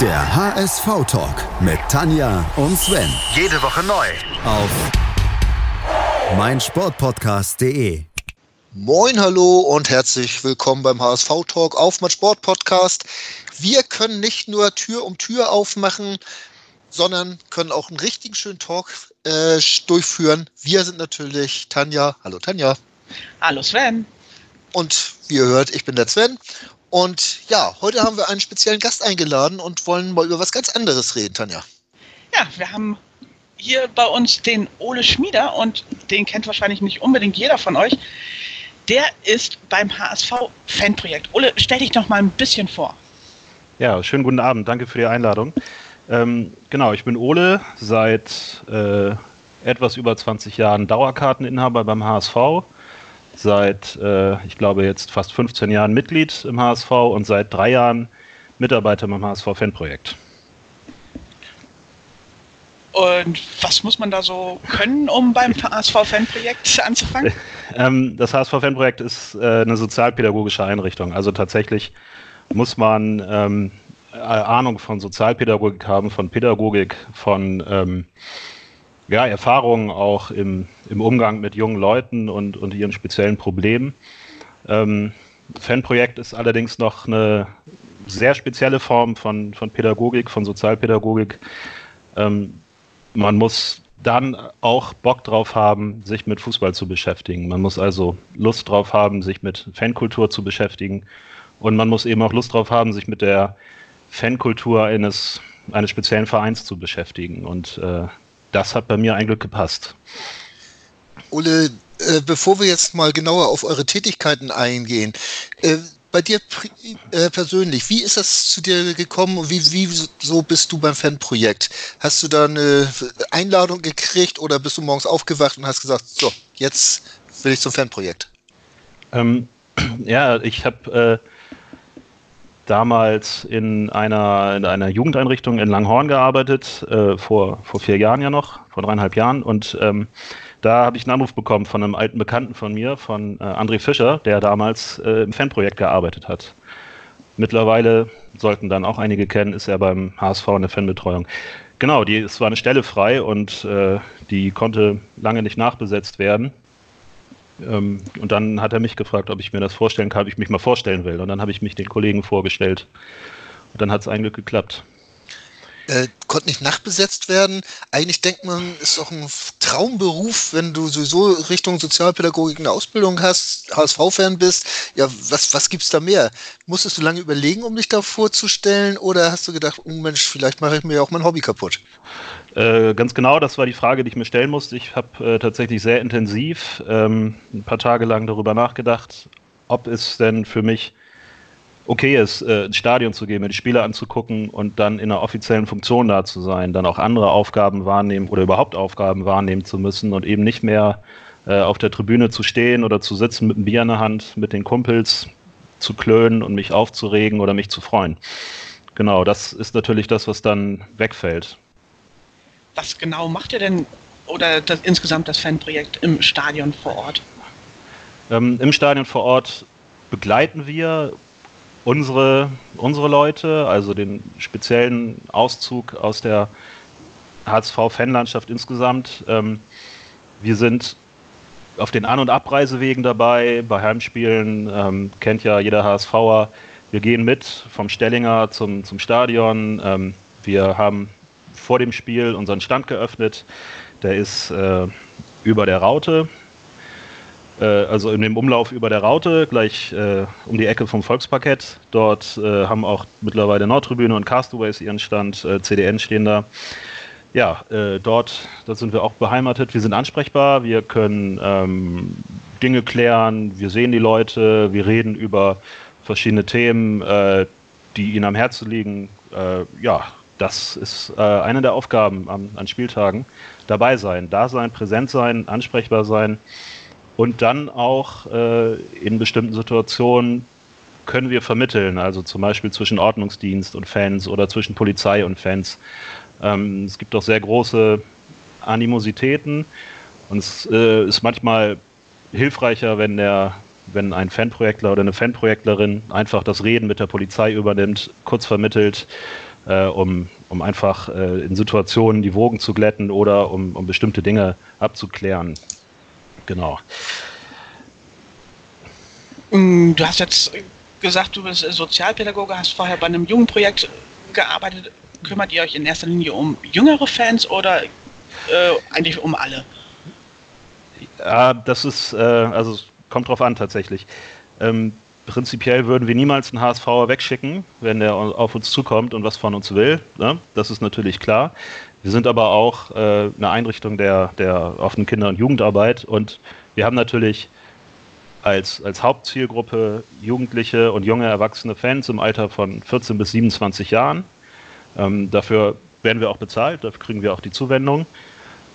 Der HSV-Talk mit Tanja und Sven. Jede Woche neu. Auf meinsportpodcast.de. Moin, hallo und herzlich willkommen beim HSV Talk auf mein Sport Podcast. Wir können nicht nur Tür um Tür aufmachen, sondern können auch einen richtigen schönen Talk äh, durchführen. Wir sind natürlich Tanja. Hallo Tanja. Hallo Sven. Und wie ihr hört, ich bin der Sven. Und ja, heute haben wir einen speziellen Gast eingeladen und wollen mal über was ganz anderes reden, Tanja. Ja, wir haben hier bei uns den Ole Schmieder und den kennt wahrscheinlich nicht unbedingt jeder von euch. Der ist beim HSV Fanprojekt. Ole, stell dich doch mal ein bisschen vor. Ja, schönen guten Abend. Danke für die Einladung. Ähm, genau, ich bin Ole, seit äh, etwas über 20 Jahren Dauerkarteninhaber beim HSV seit, äh, ich glaube, jetzt fast 15 Jahren Mitglied im HSV und seit drei Jahren Mitarbeiter beim HSV-Fanprojekt. Und was muss man da so können, um beim HSV-Fanprojekt anzufangen? Ähm, das HSV-Fanprojekt ist äh, eine sozialpädagogische Einrichtung. Also tatsächlich muss man ähm, Ahnung von Sozialpädagogik haben, von Pädagogik, von ähm, ja, Erfahrungen auch im, im Umgang mit jungen Leuten und, und ihren speziellen Problemen. Ähm, Fanprojekt ist allerdings noch eine sehr spezielle Form von, von Pädagogik, von Sozialpädagogik. Ähm, man muss dann auch Bock drauf haben, sich mit Fußball zu beschäftigen. Man muss also Lust drauf haben, sich mit Fankultur zu beschäftigen. Und man muss eben auch Lust drauf haben, sich mit der Fankultur eines, eines speziellen Vereins zu beschäftigen. Und äh, das hat bei mir eigentlich gepasst. Ole, äh, bevor wir jetzt mal genauer auf eure Tätigkeiten eingehen, äh, bei dir äh, persönlich, wie ist das zu dir gekommen und wie, wie so bist du beim Fanprojekt? Hast du da eine Einladung gekriegt oder bist du morgens aufgewacht und hast gesagt, so, jetzt will ich zum Fanprojekt? Ähm, ja, ich habe äh, damals in einer, in einer Jugendeinrichtung in Langhorn gearbeitet, äh, vor, vor vier Jahren ja noch, vor dreieinhalb Jahren. Und ähm, da habe ich einen Anruf bekommen von einem alten Bekannten von mir, von äh, André Fischer, der damals äh, im Fanprojekt gearbeitet hat. Mittlerweile sollten dann auch einige kennen, ist er beim HSV in der Fanbetreuung. Genau, die, es war eine Stelle frei und äh, die konnte lange nicht nachbesetzt werden. Ähm, und dann hat er mich gefragt, ob ich mir das vorstellen kann, ob ich mich mal vorstellen will. Und dann habe ich mich den Kollegen vorgestellt. Und dann hat es eigentlich geklappt. Äh, konnte nicht nachbesetzt werden. Eigentlich denkt man, ist doch ein Traumberuf, wenn du sowieso Richtung Sozialpädagogik eine Ausbildung hast, HSV-Fan bist. Ja, was, was gibt's da mehr? Musstest du lange überlegen, um dich da vorzustellen? Oder hast du gedacht, oh Mensch, vielleicht mache ich mir auch mein Hobby kaputt? Äh, ganz genau, das war die Frage, die ich mir stellen musste. Ich habe äh, tatsächlich sehr intensiv ähm, ein paar Tage lang darüber nachgedacht, ob es denn für mich okay ist, äh, ins Stadion zu gehen, mir die Spiele anzugucken und dann in einer offiziellen Funktion da zu sein, dann auch andere Aufgaben wahrnehmen oder überhaupt Aufgaben wahrnehmen zu müssen und eben nicht mehr äh, auf der Tribüne zu stehen oder zu sitzen mit einem Bier in der Hand, mit den Kumpels zu klönen und mich aufzuregen oder mich zu freuen. Genau, das ist natürlich das, was dann wegfällt was genau macht ihr denn oder das, insgesamt das Fanprojekt im Stadion vor Ort? Ähm, Im Stadion vor Ort begleiten wir unsere, unsere Leute, also den speziellen Auszug aus der HSV-Fanlandschaft insgesamt. Ähm, wir sind auf den An- und Abreisewegen dabei, bei Heimspielen, ähm, kennt ja jeder HSVer. Wir gehen mit vom Stellinger zum, zum Stadion. Ähm, wir haben vor dem Spiel unseren Stand geöffnet. Der ist äh, über der Raute, also in dem Umlauf über der Raute, gleich äh, um die Ecke vom Volksparkett. Dort äh, haben auch mittlerweile Nordtribüne und Castaways ihren Stand, äh, CDN stehen da. Ja, äh, dort, dort sind wir auch beheimatet. Wir sind ansprechbar, wir können ähm, Dinge klären, wir sehen die Leute, wir reden über verschiedene Themen, die ihnen am Herzen liegen. ja, das ist äh, eine der Aufgaben an, an Spieltagen. Dabei sein, da sein, präsent sein, ansprechbar sein und dann auch äh, in bestimmten Situationen können wir vermitteln, also zum Beispiel zwischen Ordnungsdienst und Fans oder zwischen Polizei und Fans. Ähm, es gibt auch sehr große Animositäten und es äh, ist manchmal hilfreicher, wenn der wenn ein Fanprojektler oder eine Fanprojektlerin einfach das Reden mit der Polizei übernimmt, kurz vermittelt, äh, um, um einfach äh, in Situationen die Wogen zu glätten oder um, um bestimmte Dinge abzuklären. Genau. Mm, du hast jetzt gesagt, du bist Sozialpädagoge, hast vorher bei einem Jugendprojekt gearbeitet. Kümmert ihr euch in erster Linie um jüngere Fans oder äh, eigentlich um alle? Ja, das ist, äh, also kommt drauf an tatsächlich. Ähm, prinzipiell würden wir niemals einen HSVer wegschicken, wenn der auf uns zukommt und was von uns will. Ne? Das ist natürlich klar. Wir sind aber auch äh, eine Einrichtung der, der offenen Kinder- und Jugendarbeit und wir haben natürlich als, als Hauptzielgruppe Jugendliche und junge erwachsene Fans im Alter von 14 bis 27 Jahren. Ähm, dafür werden wir auch bezahlt, dafür kriegen wir auch die Zuwendung.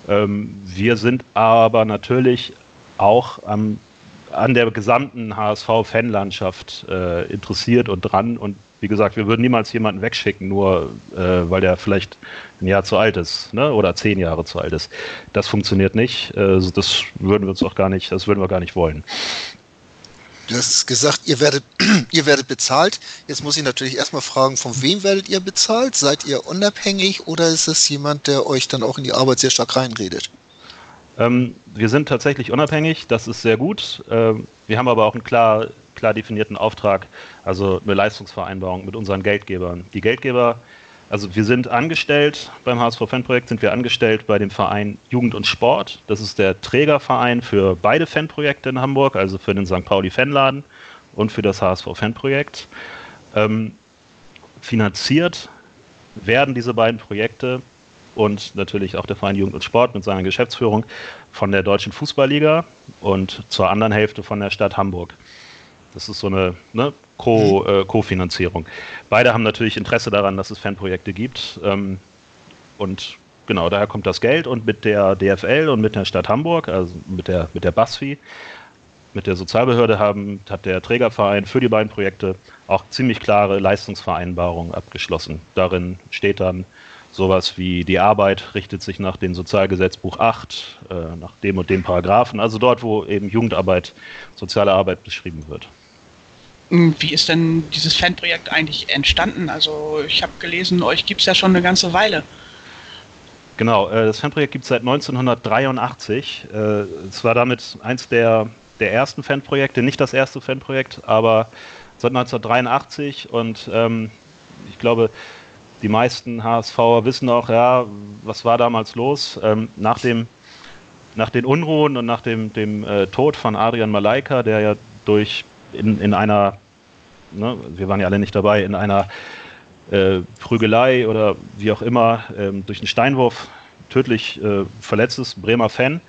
Ähm, wir sind aber natürlich auch am an der gesamten HSV-Fanlandschaft äh, interessiert und dran. Und wie gesagt, wir würden niemals jemanden wegschicken, nur äh, weil der vielleicht ein Jahr zu alt ist ne? oder zehn Jahre zu alt ist. Das funktioniert nicht. Äh, das würden wir uns auch gar nicht, das würden wir gar nicht wollen. Du hast gesagt, ihr werdet, ihr werdet bezahlt. Jetzt muss ich natürlich erstmal fragen, von wem werdet ihr bezahlt? Seid ihr unabhängig oder ist es jemand, der euch dann auch in die Arbeit sehr stark reinredet? Ähm, wir sind tatsächlich unabhängig, das ist sehr gut. Ähm, wir haben aber auch einen klar, klar definierten Auftrag, also eine Leistungsvereinbarung mit unseren Geldgebern. Die Geldgeber, also wir sind angestellt beim HSV Fanprojekt, sind wir angestellt bei dem Verein Jugend und Sport. Das ist der Trägerverein für beide Fanprojekte in Hamburg, also für den St. Pauli Fanladen und für das HSV Fanprojekt. Ähm, finanziert werden diese beiden Projekte und natürlich auch der Verein Jugend und Sport mit seiner Geschäftsführung von der Deutschen Fußballliga und zur anderen Hälfte von der Stadt Hamburg. Das ist so eine ne, Co, äh, Co-Finanzierung. Beide haben natürlich Interesse daran, dass es Fanprojekte gibt. Ähm, und genau, daher kommt das Geld. Und mit der DFL und mit der Stadt Hamburg, also mit der, mit der BASFI, mit der Sozialbehörde haben, hat der Trägerverein für die beiden Projekte auch ziemlich klare Leistungsvereinbarungen abgeschlossen. Darin steht dann, sowas wie die Arbeit richtet sich nach dem Sozialgesetzbuch 8, äh, nach dem und dem Paragraphen, also dort, wo eben Jugendarbeit, soziale Arbeit beschrieben wird. Hm, wie ist denn dieses Fanprojekt eigentlich entstanden? Also ich habe gelesen, euch gibt es ja schon eine ganze Weile. Genau, äh, das Fanprojekt gibt es seit 1983. Äh, es war damit eins der, der ersten Fanprojekte, nicht das erste Fanprojekt, aber seit 1983 und ähm, ich glaube, die meisten HSVer wissen auch, ja, was war damals los. Ähm, nach, dem, nach den Unruhen und nach dem, dem äh, Tod von Adrian Malaika, der ja durch in, in einer, ne, wir waren ja alle nicht dabei, in einer äh, Prügelei oder wie auch immer, ähm, durch einen Steinwurf tödlich äh, verletzt ist, Bremer Fan.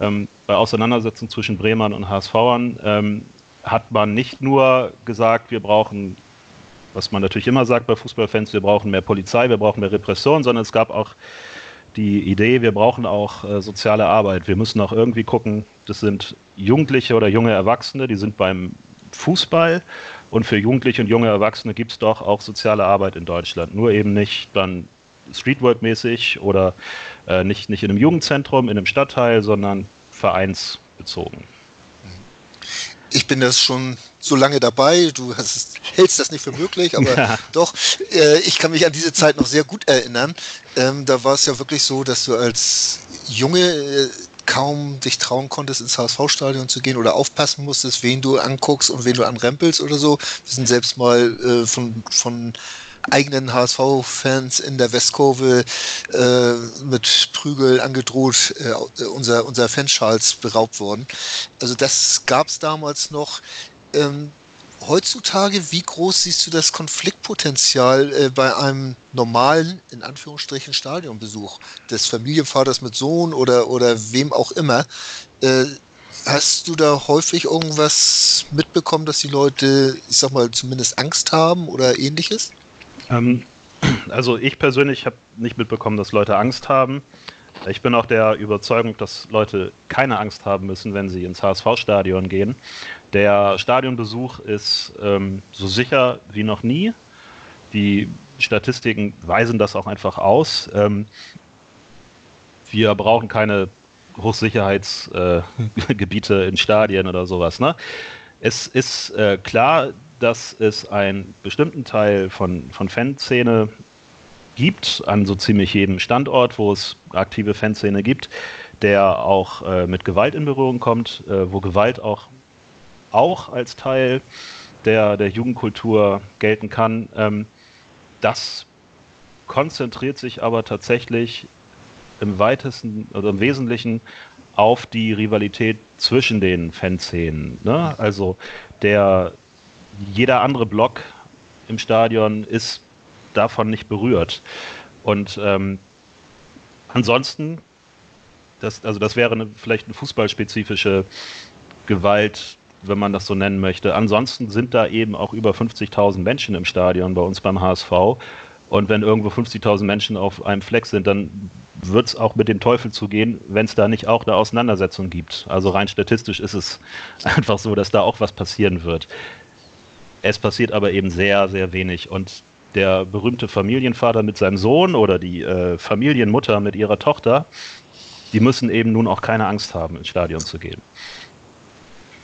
Ähm, bei Auseinandersetzungen zwischen Bremern und HSVern ähm, hat man nicht nur gesagt, wir brauchen was man natürlich immer sagt bei Fußballfans, wir brauchen mehr Polizei, wir brauchen mehr Repression, sondern es gab auch die Idee, wir brauchen auch äh, soziale Arbeit. Wir müssen auch irgendwie gucken, das sind Jugendliche oder junge Erwachsene, die sind beim Fußball und für Jugendliche und junge Erwachsene gibt es doch auch soziale Arbeit in Deutschland. Nur eben nicht dann Streetwork-mäßig oder äh, nicht, nicht in einem Jugendzentrum, in einem Stadtteil, sondern vereinsbezogen. Ich bin das schon so lange dabei. Du hast, hältst das nicht für möglich, aber ja. doch, äh, ich kann mich an diese Zeit noch sehr gut erinnern. Ähm, da war es ja wirklich so, dass du als Junge äh, kaum dich trauen konntest, ins HSV-Stadion zu gehen oder aufpassen musstest, wen du anguckst und wen du anrempelst oder so. Wir sind selbst mal äh, von, von eigenen HSV-Fans in der Westkurve äh, mit Prügel angedroht, äh, unser, unser Fanschals beraubt worden. Also das gab es damals noch. Ähm, heutzutage, wie groß siehst du das Konfliktpotenzial äh, bei einem normalen, in Anführungsstrichen, Stadionbesuch des Familienvaters mit Sohn oder, oder wem auch immer? Äh, hast du da häufig irgendwas mitbekommen, dass die Leute, ich sag mal, zumindest Angst haben oder ähnliches? Ähm, also ich persönlich habe nicht mitbekommen, dass Leute Angst haben. Ich bin auch der Überzeugung, dass Leute keine Angst haben müssen, wenn sie ins HSV-Stadion gehen. Der Stadionbesuch ist ähm, so sicher wie noch nie. Die Statistiken weisen das auch einfach aus. Ähm, wir brauchen keine Hochsicherheitsgebiete äh, in Stadien oder sowas. Ne? Es ist äh, klar, dass es einen bestimmten Teil von, von Fanszene gibt an so ziemlich jedem Standort, wo es aktive Fanszene gibt, der auch äh, mit Gewalt in Berührung kommt, äh, wo Gewalt auch, auch als Teil der, der Jugendkultur gelten kann. Ähm, das konzentriert sich aber tatsächlich im weitesten oder im Wesentlichen auf die Rivalität zwischen den Fanszenen. Ne? Also der jeder andere Block im Stadion ist davon nicht berührt. Und ähm, ansonsten, das, also das wäre eine, vielleicht eine fußballspezifische Gewalt, wenn man das so nennen möchte. Ansonsten sind da eben auch über 50.000 Menschen im Stadion bei uns beim HSV. Und wenn irgendwo 50.000 Menschen auf einem Fleck sind, dann wird es auch mit dem Teufel zugehen, wenn es da nicht auch eine Auseinandersetzung gibt. Also rein statistisch ist es einfach so, dass da auch was passieren wird. Es passiert aber eben sehr, sehr wenig. Und der berühmte Familienvater mit seinem Sohn oder die äh, Familienmutter mit ihrer Tochter, die müssen eben nun auch keine Angst haben, ins Stadion zu gehen.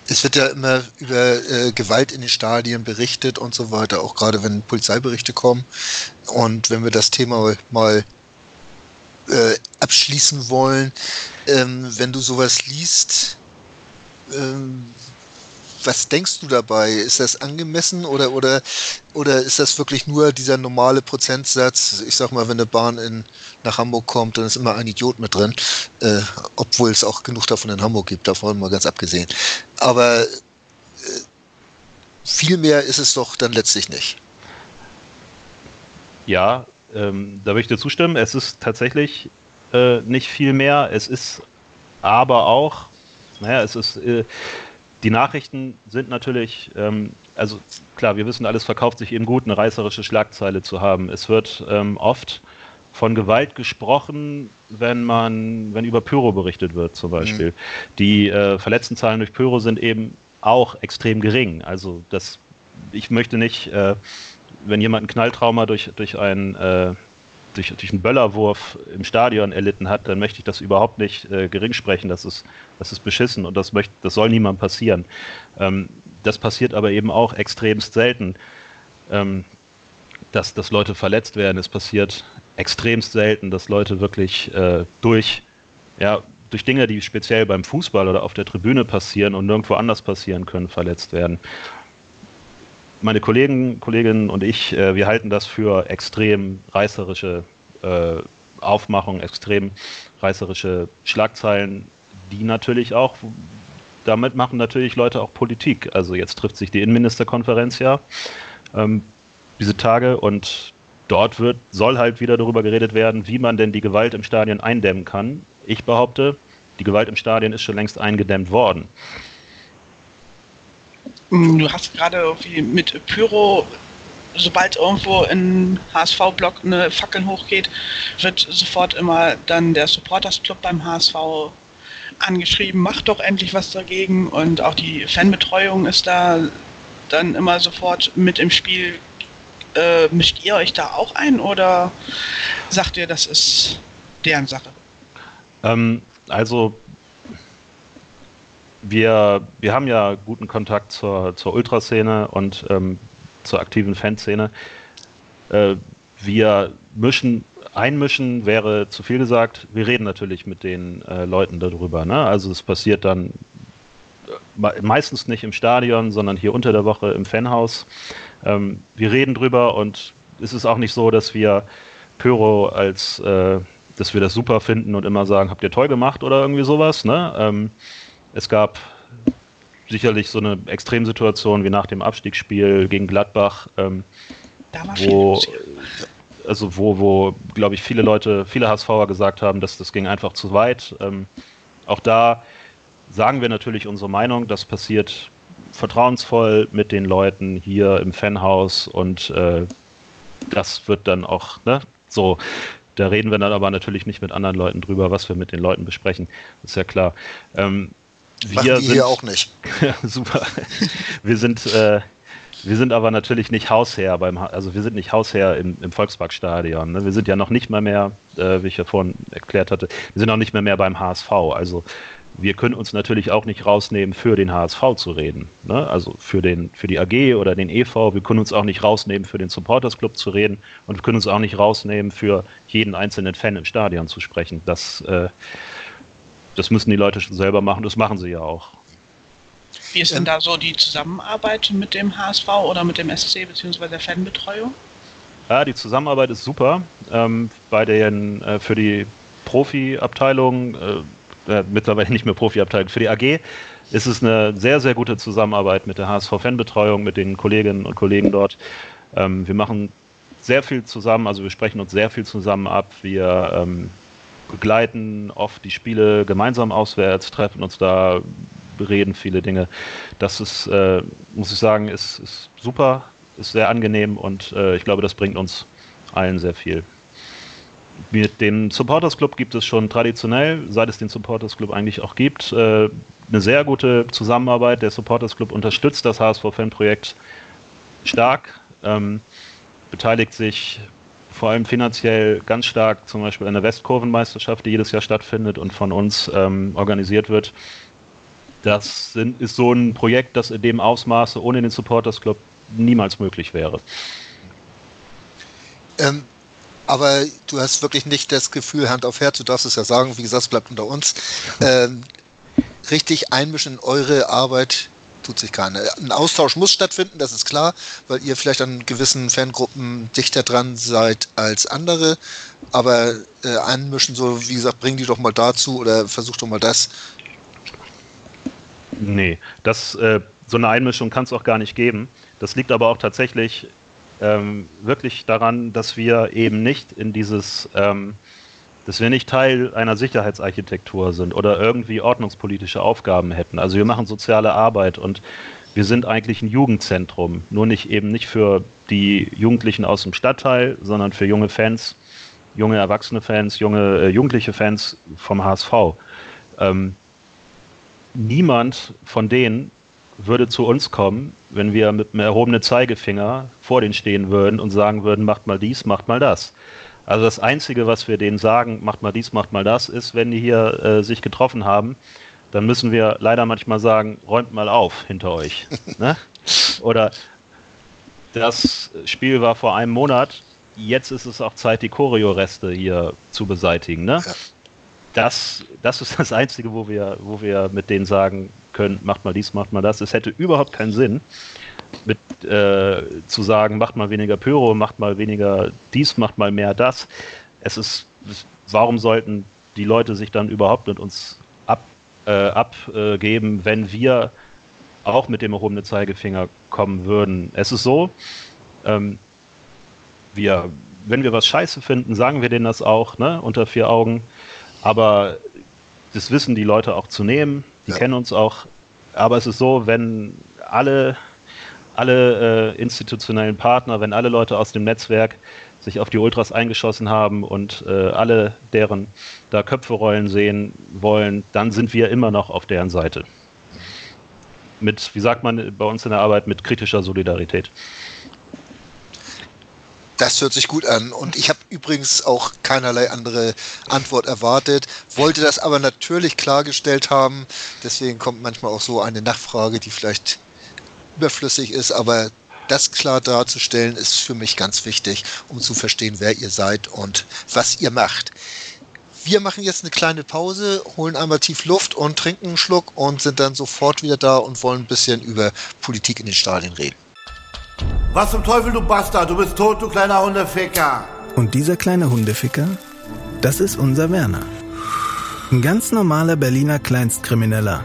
Es wird ja immer über äh, Gewalt in den Stadien berichtet und so weiter, auch gerade wenn Polizeiberichte kommen. Und wenn wir das Thema mal äh, abschließen wollen, ähm, wenn du sowas liest, ähm, was denkst du dabei? Ist das angemessen oder, oder, oder ist das wirklich nur dieser normale Prozentsatz? Ich sag mal, wenn eine Bahn in, nach Hamburg kommt, dann ist immer ein Idiot mit drin, äh, obwohl es auch genug davon in Hamburg gibt, davon mal ganz abgesehen. Aber äh, viel mehr ist es doch dann letztlich nicht. Ja, ähm, da würde ich dir zustimmen. Es ist tatsächlich äh, nicht viel mehr. Es ist aber auch, naja, es ist, äh, die Nachrichten sind natürlich, ähm, also klar, wir wissen, alles verkauft sich eben gut, eine reißerische Schlagzeile zu haben. Es wird ähm, oft von Gewalt gesprochen, wenn man, wenn über Pyro berichtet wird, zum Beispiel. Mhm. Die äh, Verletztenzahlen durch Pyro sind eben auch extrem gering. Also das, ich möchte nicht, äh, wenn jemand ein Knalltrauma durch, durch einen äh, durch, durch einen Böllerwurf im Stadion erlitten hat, dann möchte ich das überhaupt nicht äh, gering sprechen. Das ist, das ist beschissen und das, möchte, das soll niemandem passieren. Ähm, das passiert aber eben auch extremst selten, ähm, dass, dass Leute verletzt werden. Es passiert extremst selten, dass Leute wirklich äh, durch, ja, durch Dinge, die speziell beim Fußball oder auf der Tribüne passieren und nirgendwo anders passieren können, verletzt werden meine Kollegen, Kolleginnen und ich, äh, wir halten das für extrem reißerische äh, Aufmachung, extrem reißerische Schlagzeilen, die natürlich auch, damit machen natürlich Leute auch Politik. Also jetzt trifft sich die Innenministerkonferenz ja ähm, diese Tage und dort wird, soll halt wieder darüber geredet werden, wie man denn die Gewalt im Stadion eindämmen kann. Ich behaupte, die Gewalt im Stadion ist schon längst eingedämmt worden. Mm, du hast gerade irgendwie mit Pyro, sobald irgendwo in HSV-Block eine Fackel hochgeht, wird sofort immer dann der Supporters Club beim HSV angeschrieben, macht doch endlich was dagegen und auch die Fanbetreuung ist da dann immer sofort mit im Spiel. Äh, mischt ihr euch da auch ein oder sagt ihr, das ist deren Sache? Ähm, also wir, wir haben ja guten Kontakt zur, zur Ultraszene und ähm, zur aktiven Fanszene. Äh, wir mischen, einmischen wäre zu viel gesagt. Wir reden natürlich mit den äh, Leuten darüber. Ne? Also es passiert dann äh, meistens nicht im Stadion, sondern hier unter der Woche im Fanhaus. Ähm, wir reden drüber und es ist auch nicht so, dass wir Pyro als, äh, dass wir das super finden und immer sagen, habt ihr toll gemacht oder irgendwie sowas. Ne? Ähm, es gab sicherlich so eine Extremsituation wie nach dem Abstiegsspiel gegen Gladbach, ähm, wo, also wo, wo, glaube ich, viele Leute, viele HSVer gesagt haben, dass das ging einfach zu weit. Ähm, auch da sagen wir natürlich unsere Meinung, das passiert vertrauensvoll mit den Leuten hier im Fanhaus und äh, das wird dann auch ne, so. Da reden wir dann aber natürlich nicht mit anderen Leuten drüber, was wir mit den Leuten besprechen. Das ist ja klar. Ähm, wir sind, hier auch nicht. super. Wir sind, äh, wir sind aber natürlich nicht Hausherr beim, also wir sind nicht Hausherr im, im Volksparkstadion. Ne? Wir sind ja noch nicht mal mehr, äh, wie ich ja vorhin erklärt hatte, wir sind auch nicht mehr mehr beim HSV. Also wir können uns natürlich auch nicht rausnehmen, für den HSV zu reden. Ne? Also für, den, für die AG oder den EV. Wir können uns auch nicht rausnehmen, für den Supporters Club zu reden. Und wir können uns auch nicht rausnehmen, für jeden einzelnen Fan im Stadion zu sprechen. Das, äh, das müssen die Leute schon selber machen. Das machen sie ja auch. Wie ist denn da so die Zusammenarbeit mit dem HSV oder mit dem SC bzw. der Fanbetreuung? Ja, die Zusammenarbeit ist super. Ähm, bei den, äh, für die Profi-Abteilung äh, äh, mittlerweile nicht mehr Profiabteilung, für die AG ist es eine sehr, sehr gute Zusammenarbeit mit der HSV-Fanbetreuung, mit den Kolleginnen und Kollegen dort. Ähm, wir machen sehr viel zusammen, also wir sprechen uns sehr viel zusammen ab. Wir ähm, begleiten oft die Spiele gemeinsam auswärts, treffen uns da, bereden viele Dinge. Das ist, äh, muss ich sagen, ist, ist super, ist sehr angenehm und äh, ich glaube, das bringt uns allen sehr viel. Mit dem Supporters Club gibt es schon traditionell, seit es den Supporters Club eigentlich auch gibt, äh, eine sehr gute Zusammenarbeit. Der Supporters Club unterstützt das HSV-Fan-Projekt stark, ähm, beteiligt sich vor allem finanziell ganz stark zum Beispiel an der Westkurvenmeisterschaft, die jedes Jahr stattfindet und von uns ähm, organisiert wird. Das sind, ist so ein Projekt, das in dem Ausmaße ohne den Supporters Club niemals möglich wäre. Ähm, aber du hast wirklich nicht das Gefühl, Hand auf Herz, du darfst es ja sagen, wie gesagt, es bleibt unter uns, ähm, richtig einmischen in eure Arbeit tut sich keiner. Ein Austausch muss stattfinden, das ist klar, weil ihr vielleicht an gewissen Fangruppen dichter dran seid als andere, aber äh, einmischen, so wie gesagt, bring die doch mal dazu oder versuch doch mal das. Nee, das, äh, so eine Einmischung kann es auch gar nicht geben. Das liegt aber auch tatsächlich ähm, wirklich daran, dass wir eben nicht in dieses, ähm, dass wir nicht Teil einer Sicherheitsarchitektur sind oder irgendwie ordnungspolitische Aufgaben hätten. Also wir machen soziale Arbeit und wir sind eigentlich ein Jugendzentrum, nur nicht eben nicht für die Jugendlichen aus dem Stadtteil, sondern für junge Fans, junge erwachsene Fans, junge äh, jugendliche Fans vom HSV. Ähm, niemand von denen würde zu uns kommen, wenn wir mit einem erhobenen Zeigefinger vor denen stehen würden und sagen würden, macht mal dies, macht mal das. Also das Einzige, was wir denen sagen, macht mal dies, macht mal das, ist, wenn die hier äh, sich getroffen haben, dann müssen wir leider manchmal sagen, räumt mal auf hinter euch. ne? Oder das Spiel war vor einem Monat, jetzt ist es auch Zeit, die Choreo-Reste hier zu beseitigen. Ne? Ja. Das, das ist das Einzige, wo wir, wo wir mit denen sagen, können, macht mal dies, macht mal das. Es hätte überhaupt keinen Sinn, mit äh, zu sagen, macht mal weniger Pyro, macht mal weniger dies, macht mal mehr das. Es ist, warum sollten die Leute sich dann überhaupt mit uns ab, äh, abgeben, wenn wir auch mit dem erhobenen Zeigefinger kommen würden? Es ist so, ähm, wir, wenn wir was scheiße finden, sagen wir denen das auch, ne, unter vier Augen. Aber das wissen die Leute auch zu nehmen. Die ja. kennen uns auch. Aber es ist so, wenn alle, alle äh, institutionellen Partner, wenn alle Leute aus dem Netzwerk sich auf die Ultras eingeschossen haben und äh, alle deren da Köpfe rollen sehen wollen, dann sind wir immer noch auf deren Seite. Mit, wie sagt man bei uns in der Arbeit, mit kritischer Solidarität. Das hört sich gut an. Und ich habe übrigens auch keinerlei andere Antwort erwartet, wollte das aber natürlich klargestellt haben. Deswegen kommt manchmal auch so eine Nachfrage, die vielleicht überflüssig ist, aber das klar darzustellen ist für mich ganz wichtig, um zu verstehen, wer ihr seid und was ihr macht. Wir machen jetzt eine kleine Pause, holen einmal tief Luft und trinken einen Schluck und sind dann sofort wieder da und wollen ein bisschen über Politik in den Stadien reden. Was zum Teufel, du Bastard? Du bist tot, du kleiner Hundeficker. Und dieser kleine Hundeficker, das ist unser Werner. Ein ganz normaler Berliner Kleinstkrimineller,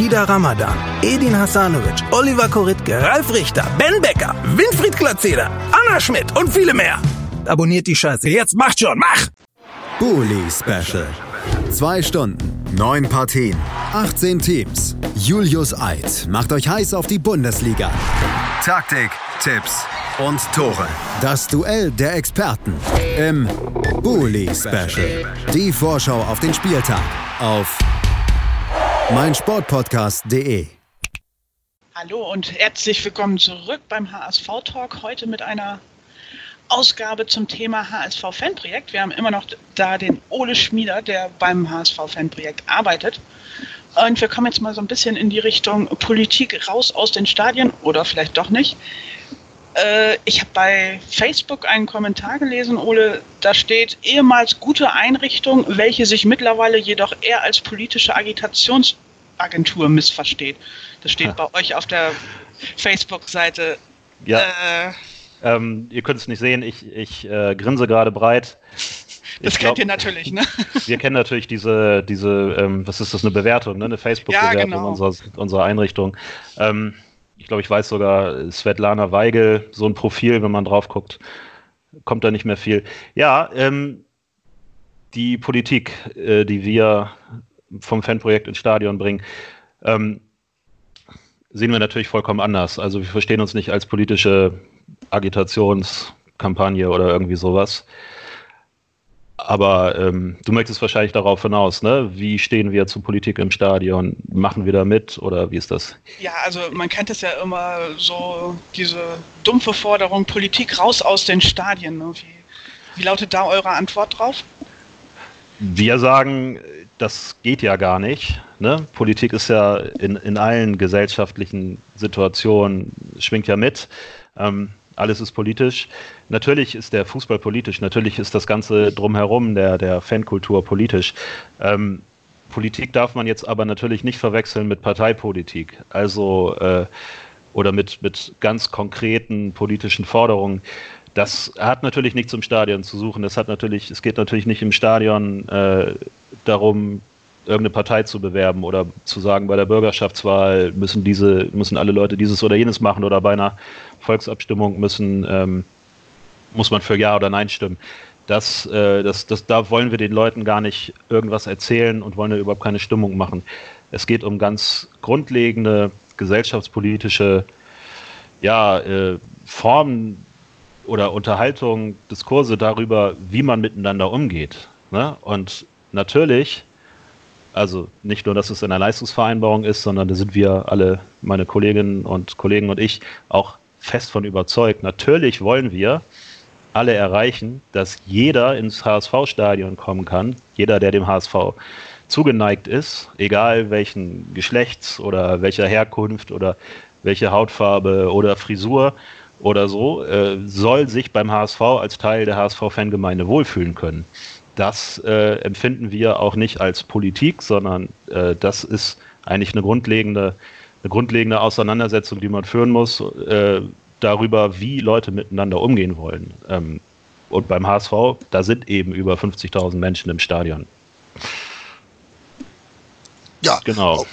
Kida Ramadan, Edin Hasanovic, Oliver Koritke, Ralf Richter, Ben Becker, Winfried Glatzeder, Anna Schmidt und viele mehr. Abonniert die Scheiße. Jetzt macht schon, mach! Bully Special. Zwei Stunden, neun Partien, 18 Teams. Julius Eid macht euch heiß auf die Bundesliga. Taktik, Tipps und Tore. Das Duell der Experten im Bully Special. Die Vorschau auf den Spieltag auf meinsportpodcast.de. Hallo und herzlich willkommen zurück beim HSV Talk. Heute mit einer Ausgabe zum Thema HSV Fanprojekt. Wir haben immer noch da den Ole Schmieder, der beim HSV Fanprojekt arbeitet. Und wir kommen jetzt mal so ein bisschen in die Richtung Politik raus aus den Stadien oder vielleicht doch nicht. Äh, ich habe bei Facebook einen Kommentar gelesen, Ole, da steht ehemals gute Einrichtung, welche sich mittlerweile jedoch eher als politische Agitationsagentur missversteht. Das steht bei euch auf der Facebook-Seite. Ja. Äh, ähm, ihr könnt es nicht sehen, ich, ich äh, grinse gerade breit. Das kennt ihr natürlich, ne? Wir kennen natürlich diese, diese ähm, was ist das, eine Bewertung, ne? eine Facebook-Bewertung ja, genau. unserer, unserer Einrichtung. Ähm, ich glaube, ich weiß sogar, Svetlana Weigel, so ein Profil, wenn man drauf guckt, kommt da nicht mehr viel. Ja, ähm, die Politik, äh, die wir vom Fanprojekt ins Stadion bringen, ähm, sehen wir natürlich vollkommen anders. Also wir verstehen uns nicht als politische Agitationskampagne oder irgendwie sowas. Aber ähm, du möchtest wahrscheinlich darauf hinaus, ne? Wie stehen wir zur Politik im Stadion? Machen wir da mit oder wie ist das? Ja, also man kennt es ja immer so, diese dumpfe Forderung, Politik raus aus den Stadien. Ne? Wie, wie lautet da eure Antwort drauf? Wir sagen, das geht ja gar nicht. Ne? Politik ist ja in, in allen gesellschaftlichen Situationen, schwingt ja mit. Ähm, alles ist politisch. Natürlich ist der Fußball politisch, natürlich ist das Ganze drumherum, der, der Fankultur politisch. Ähm, Politik darf man jetzt aber natürlich nicht verwechseln mit Parteipolitik. Also äh, oder mit, mit ganz konkreten politischen Forderungen. Das hat natürlich nichts im Stadion zu suchen. Das hat natürlich, es geht natürlich nicht im Stadion äh, darum, irgendeine Partei zu bewerben oder zu sagen, bei der Bürgerschaftswahl müssen diese, müssen alle Leute dieses oder jenes machen oder bei einer Volksabstimmung müssen, ähm, muss man für Ja oder Nein stimmen. Das, äh, das, das, da wollen wir den Leuten gar nicht irgendwas erzählen und wollen ja überhaupt keine Stimmung machen. Es geht um ganz grundlegende gesellschaftspolitische ja, äh, Formen oder Unterhaltung, Diskurse darüber, wie man miteinander umgeht. Ne? Und natürlich also nicht nur, dass es in der Leistungsvereinbarung ist, sondern da sind wir alle, meine Kolleginnen und Kollegen und ich, auch fest von überzeugt. Natürlich wollen wir alle erreichen, dass jeder ins HSV-Stadion kommen kann, jeder, der dem HSV zugeneigt ist, egal welchen Geschlechts oder welcher Herkunft oder welche Hautfarbe oder Frisur oder so, äh, soll sich beim HSV als Teil der HSV-Fangemeinde wohlfühlen können das äh, empfinden wir auch nicht als Politik, sondern äh, das ist eigentlich eine grundlegende, eine grundlegende Auseinandersetzung, die man führen muss, äh, darüber, wie Leute miteinander umgehen wollen. Ähm, und beim HSV, da sind eben über 50.000 Menschen im Stadion. Ja, genau.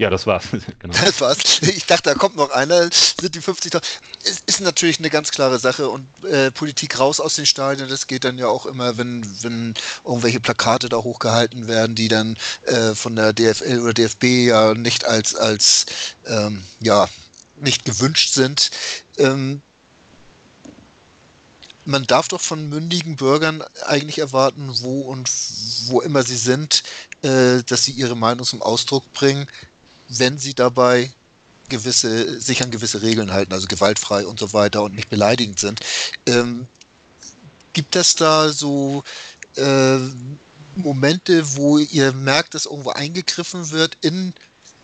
Ja, das war's. genau. Das war's. Ich dachte, da kommt noch einer. Sind die 50.000? Es ist natürlich eine ganz klare Sache und äh, Politik raus aus den Stadien. Das geht dann ja auch immer, wenn, wenn irgendwelche Plakate da hochgehalten werden, die dann äh, von der DFL oder DFB ja nicht als, als ähm, ja, nicht gewünscht sind. Ähm, man darf doch von mündigen Bürgern eigentlich erwarten, wo und wo immer sie sind, äh, dass sie ihre Meinung zum Ausdruck bringen wenn sie dabei gewisse, sich an gewisse Regeln halten, also gewaltfrei und so weiter und nicht beleidigend sind. Ähm, gibt es da so äh, Momente, wo ihr merkt, dass irgendwo eingegriffen wird in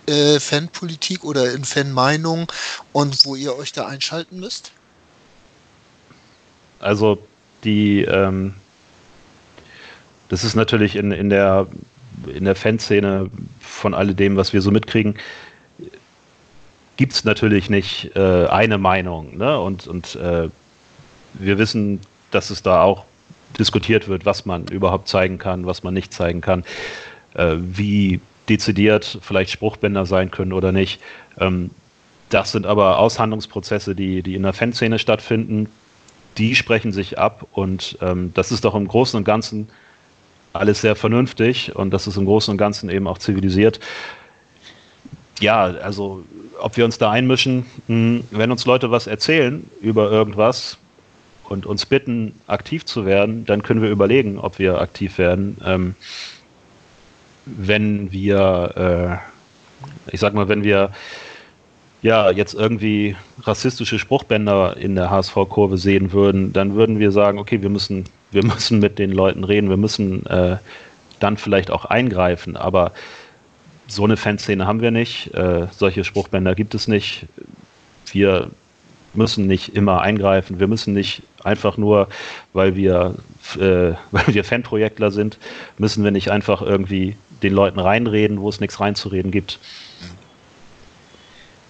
äh, Fanpolitik oder in Fanmeinung und wo ihr euch da einschalten müsst? Also die, ähm, das ist natürlich in, in der in der Fanszene von alledem, was wir so mitkriegen, gibt es natürlich nicht äh, eine Meinung. Ne? Und, und äh, wir wissen, dass es da auch diskutiert wird, was man überhaupt zeigen kann, was man nicht zeigen kann, äh, wie dezidiert vielleicht Spruchbänder sein können oder nicht. Ähm, das sind aber Aushandlungsprozesse, die, die in der Fanszene stattfinden. Die sprechen sich ab und ähm, das ist doch im Großen und Ganzen alles sehr vernünftig und das ist im Großen und Ganzen eben auch zivilisiert. ja, also ob wir uns da einmischen, mh, wenn uns Leute was erzählen über irgendwas und uns bitten, aktiv zu werden, dann können wir überlegen, ob wir aktiv werden. Ähm, wenn wir, äh, ich sag mal, wenn wir ja jetzt irgendwie rassistische Spruchbänder in der HSV-Kurve sehen würden, dann würden wir sagen, okay, wir müssen, wir müssen mit den Leuten reden, wir müssen äh, dann vielleicht auch eingreifen, aber so eine Fanszene haben wir nicht, äh, solche Spruchbänder gibt es nicht. Wir müssen nicht immer eingreifen, wir müssen nicht einfach nur, weil wir, äh, weil wir Fanprojektler sind, müssen wir nicht einfach irgendwie den Leuten reinreden, wo es nichts reinzureden gibt.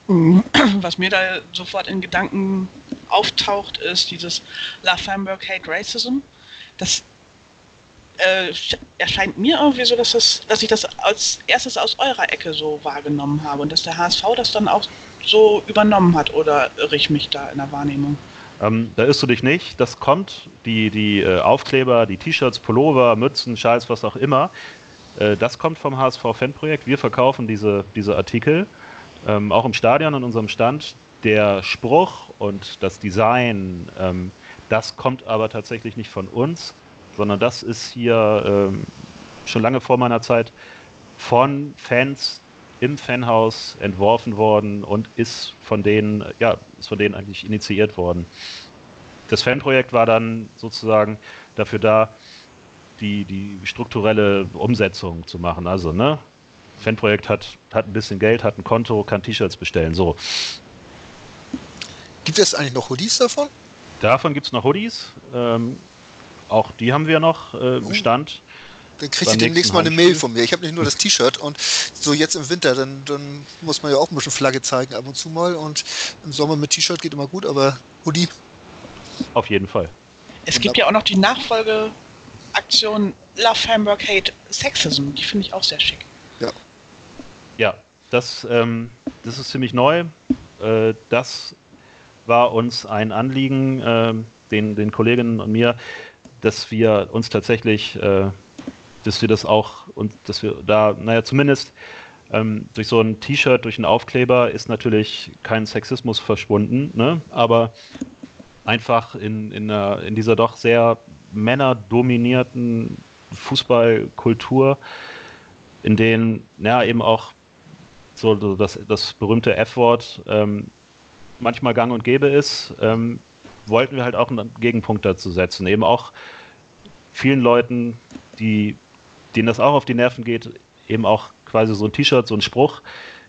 Was mir da sofort in Gedanken auftaucht, ist dieses La Femme Hate Racism. Das äh, erscheint mir irgendwie so, dass, das, dass ich das als erstes aus eurer Ecke so wahrgenommen habe und dass der HSV das dann auch so übernommen hat oder irre ich mich da in der Wahrnehmung? Ähm, da irrst du dich nicht. Das kommt, die, die äh, Aufkleber, die T-Shirts, Pullover, Mützen, Scheiß, was auch immer. Äh, das kommt vom HSV-Fanprojekt. Wir verkaufen diese, diese Artikel ähm, auch im Stadion an unserem Stand. Der Spruch und das Design, ähm, das kommt aber tatsächlich nicht von uns, sondern das ist hier ähm, schon lange vor meiner Zeit von Fans im Fanhaus entworfen worden und ist von denen, ja, ist von denen eigentlich initiiert worden. Das Fanprojekt war dann sozusagen dafür da, die, die strukturelle Umsetzung zu machen. Also, ne? Fanprojekt hat, hat ein bisschen Geld, hat ein Konto, kann T-Shirts bestellen. So. Gibt es eigentlich noch Hoodies davon? Davon gibt es noch Hoodies. Ähm, auch die haben wir noch äh, im oh. Stand. Dann kriegt ihr demnächst mal eine Mail von mir. Ich habe nicht nur das T-Shirt und so jetzt im Winter, dann, dann muss man ja auch ein bisschen Flagge zeigen ab und zu mal. Und im Sommer mit T-Shirt geht immer gut, aber Hoodie. Auf jeden Fall. Es gibt ja auch noch die Nachfolgeaktion Love Hamburg Hate Sexism. Die finde ich auch sehr schick. Ja. Ja, das, ähm, das ist ziemlich neu. Äh, das war uns ein Anliegen, äh, den, den Kolleginnen und mir, dass wir uns tatsächlich, äh, dass wir das auch und dass wir da, naja, zumindest ähm, durch so ein T-Shirt, durch einen Aufkleber ist natürlich kein Sexismus verschwunden, ne? aber einfach in, in, einer, in dieser doch sehr männerdominierten Fußballkultur, in denen ja eben auch so das, das berühmte F-Wort ähm, manchmal gang und gäbe ist, ähm, wollten wir halt auch einen Gegenpunkt dazu setzen. Eben auch vielen Leuten, die, denen das auch auf die Nerven geht, eben auch quasi so ein T-Shirt, so ein Spruch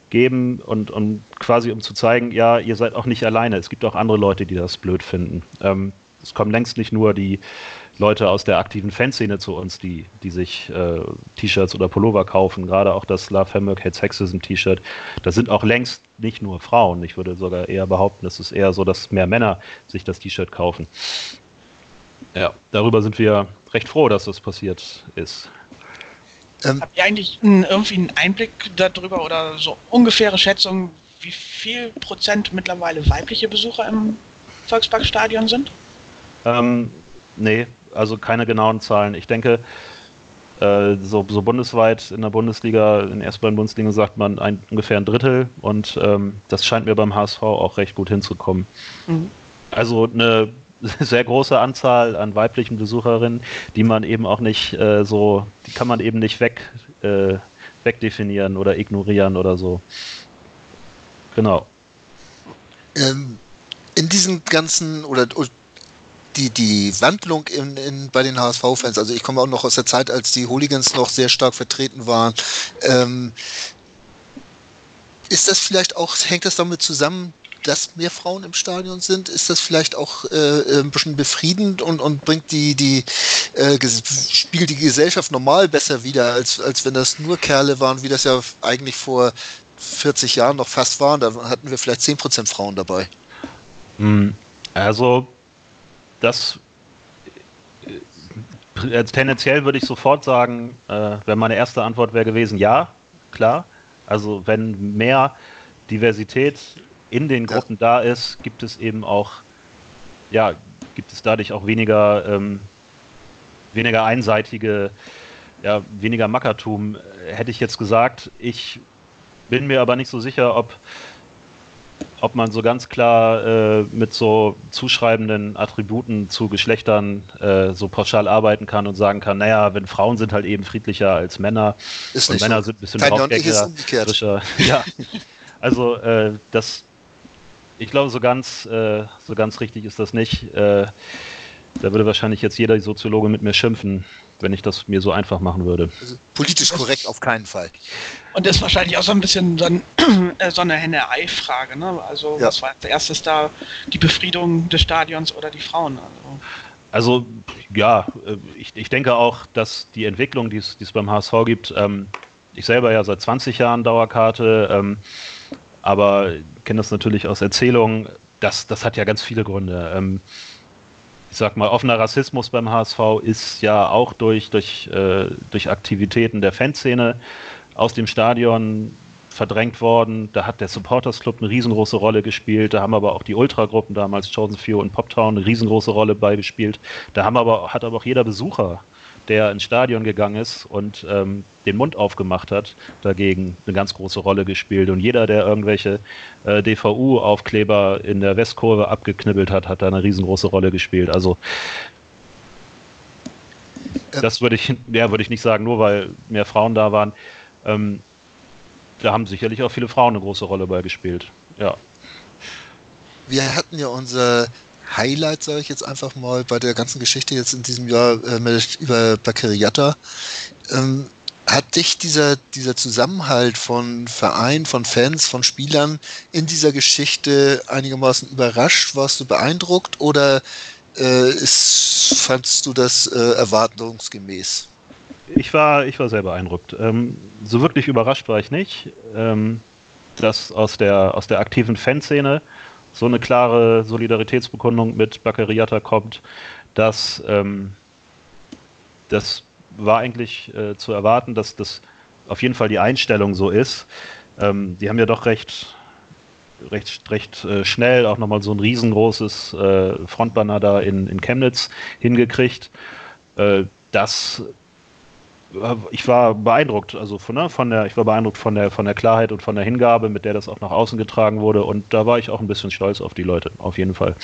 geben und, und quasi um zu zeigen, ja, ihr seid auch nicht alleine. Es gibt auch andere Leute, die das blöd finden. Ähm, es kommen längst nicht nur die Leute aus der aktiven Fanszene zu uns, die, die sich äh, T-Shirts oder Pullover kaufen, gerade auch das Love Hamburg Hate Sexism T-Shirt. Das sind auch längst nicht nur Frauen. Ich würde sogar eher behaupten, es ist eher so, dass mehr Männer sich das T-Shirt kaufen. Ja, darüber sind wir recht froh, dass das passiert ist. Ähm, Habt ihr eigentlich einen, irgendwie einen Einblick darüber oder so ungefähre Schätzung, wie viel Prozent mittlerweile weibliche Besucher im Volksparkstadion sind? Ähm, nee, also keine genauen Zahlen. Ich denke, äh, so, so, bundesweit in der Bundesliga, in der ersten beiden Bundesliga sagt man ein, ungefähr ein Drittel und ähm, das scheint mir beim HSV auch recht gut hinzukommen. Mhm. Also eine sehr große Anzahl an weiblichen Besucherinnen, die man eben auch nicht äh, so, die kann man eben nicht weg, äh, wegdefinieren oder ignorieren oder so. Genau. Ähm, in diesen ganzen oder die, die Wandlung in, in, bei den HSV-Fans, also ich komme auch noch aus der Zeit, als die Hooligans noch sehr stark vertreten waren. Ähm, ist das vielleicht auch, hängt das damit zusammen, dass mehr Frauen im Stadion sind? Ist das vielleicht auch äh, ein bisschen befriedend und, und bringt die, die äh, spiegelt die Gesellschaft normal besser wieder, als, als wenn das nur Kerle waren, wie das ja eigentlich vor 40 Jahren noch fast waren. Da hatten wir vielleicht 10% Frauen dabei. Hm, also das äh, tendenziell würde ich sofort sagen, äh, wenn meine erste Antwort wäre gewesen, ja, klar. Also wenn mehr Diversität in den Gruppen da ist, gibt es eben auch, ja, gibt es dadurch auch weniger, ähm, weniger einseitige, ja, weniger Mackertum, hätte ich jetzt gesagt. Ich bin mir aber nicht so sicher, ob, ob man so ganz klar äh, mit so zuschreibenden Attributen zu Geschlechtern äh, so pauschal arbeiten kann und sagen kann, naja, wenn Frauen sind halt eben friedlicher als Männer Ist und nicht Männer so. sind ein bisschen draufgängiger. Ja, also äh, das, ich glaube, so ganz, äh, so ganz richtig ist das nicht. Da würde wahrscheinlich jetzt jeder Soziologe mit mir schimpfen, wenn ich das mir so einfach machen würde. Also politisch korrekt auf keinen Fall. Und das ist wahrscheinlich auch so ein bisschen so, ein, äh, so eine Henne-Ei-Frage. Ne? Also, Ja. was war als erstes da? Die Befriedung des Stadions oder die Frauen? Also, Also ja, äh, ich, ich denke auch, dass die Entwicklung, die es die es beim HSV gibt, ähm, ich selber ja seit 20 Jahren Dauerkarte, ähm, aber kenne das natürlich aus Erzählungen, das, das hat ja ganz viele Gründe. Ähm, ich sag mal, offener Rassismus beim HSV ist ja auch durch, durch, äh, durch Aktivitäten der Fanszene aus dem Stadion verdrängt worden. Da hat der Supporters Club eine riesengroße Rolle gespielt. Da haben aber auch die Ultragruppen damals, Chosen Few und Poptown, eine riesengroße Rolle beigespielt. Da haben aber, hat aber auch jeder Besucher, der ins Stadion gegangen ist und ähm, den Mund aufgemacht hat, dagegen eine ganz große Rolle gespielt. Und jeder, der irgendwelche äh, DVU-Aufkleber in der Westkurve abgeknibbelt hat, hat da eine riesengroße Rolle gespielt. Also Ähm. das würde ich, ja, würde ich nicht sagen, nur weil mehr Frauen da waren. Ähm, da haben sicherlich auch viele Frauen eine große Rolle bei gespielt. Ja. Wir hatten ja unser Highlight, sage ich jetzt einfach mal, bei der ganzen Geschichte jetzt in diesem Jahr äh, mit, über Bakariata. Ähm, hat dich dieser, dieser Zusammenhalt von Verein, von Fans, von Spielern in dieser Geschichte einigermaßen überrascht? Warst du beeindruckt oder äh, ist, fandst du das äh, erwartungsgemäß? Ich war, ich war sehr beeindruckt. Ähm, so wirklich überrascht war ich nicht, ähm, dass aus der, aus der aktiven Fanszene so eine klare Solidaritätsbekundung mit Bakariata kommt. dass ähm, das war eigentlich äh, zu erwarten, dass das auf jeden Fall die Einstellung so ist. Ähm, die haben ja doch recht, recht, recht äh, schnell auch nochmal so ein riesengroßes äh, Frontbanner da in, in Chemnitz hingekriegt. Äh, das ich war beeindruckt, also von, ne, von der, ich war beeindruckt von der, von der Klarheit und von der Hingabe, mit der das auch nach außen getragen wurde. Und da war ich auch ein bisschen stolz auf die Leute, auf jeden Fall.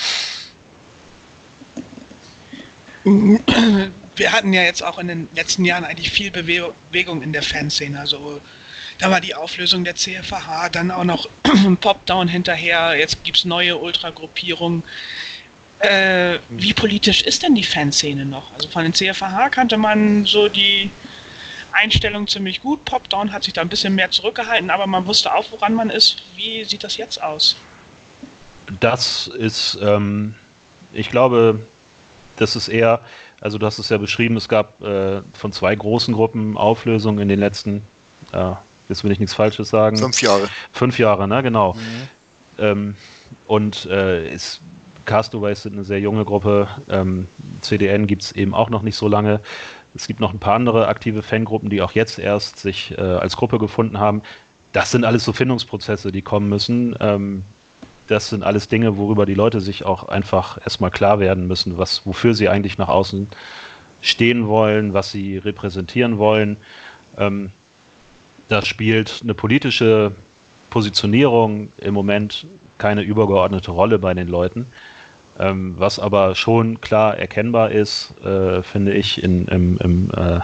Wir hatten ja jetzt auch in den letzten Jahren eigentlich viel Bewegung in der Fanszene. Also da war die Auflösung der CFH, dann auch noch Popdown hinterher, jetzt gibt es neue Ultragruppierungen. Äh, wie politisch ist denn die Fanszene noch? Also von den CFH kannte man so die Einstellung ziemlich gut. Popdown hat sich da ein bisschen mehr zurückgehalten, aber man wusste auch, woran man ist. Wie sieht das jetzt aus? Das ist, ähm, ich glaube, das ist eher, also du hast es ja beschrieben, es gab äh, von zwei großen Gruppen Auflösungen in den letzten, äh, jetzt will ich nichts Falsches sagen. Fünf Jahre. Fünf Jahre, ne, genau. Mhm. Ähm, und äh, ist Castaways sind eine sehr junge Gruppe. Ähm, CDN gibt es eben auch noch nicht so lange. Es gibt noch ein paar andere aktive Fangruppen, die auch jetzt erst sich äh, als Gruppe gefunden haben. Das sind alles so Findungsprozesse, die kommen müssen. Ähm, das sind alles Dinge, worüber die Leute sich auch einfach erstmal klar werden müssen, was, wofür sie eigentlich nach außen stehen wollen, was sie repräsentieren wollen. Ähm, da spielt eine politische Positionierung im Moment keine übergeordnete Rolle bei den Leuten. Ähm, was aber schon klar erkennbar ist, äh, finde ich, in, im, im, äh,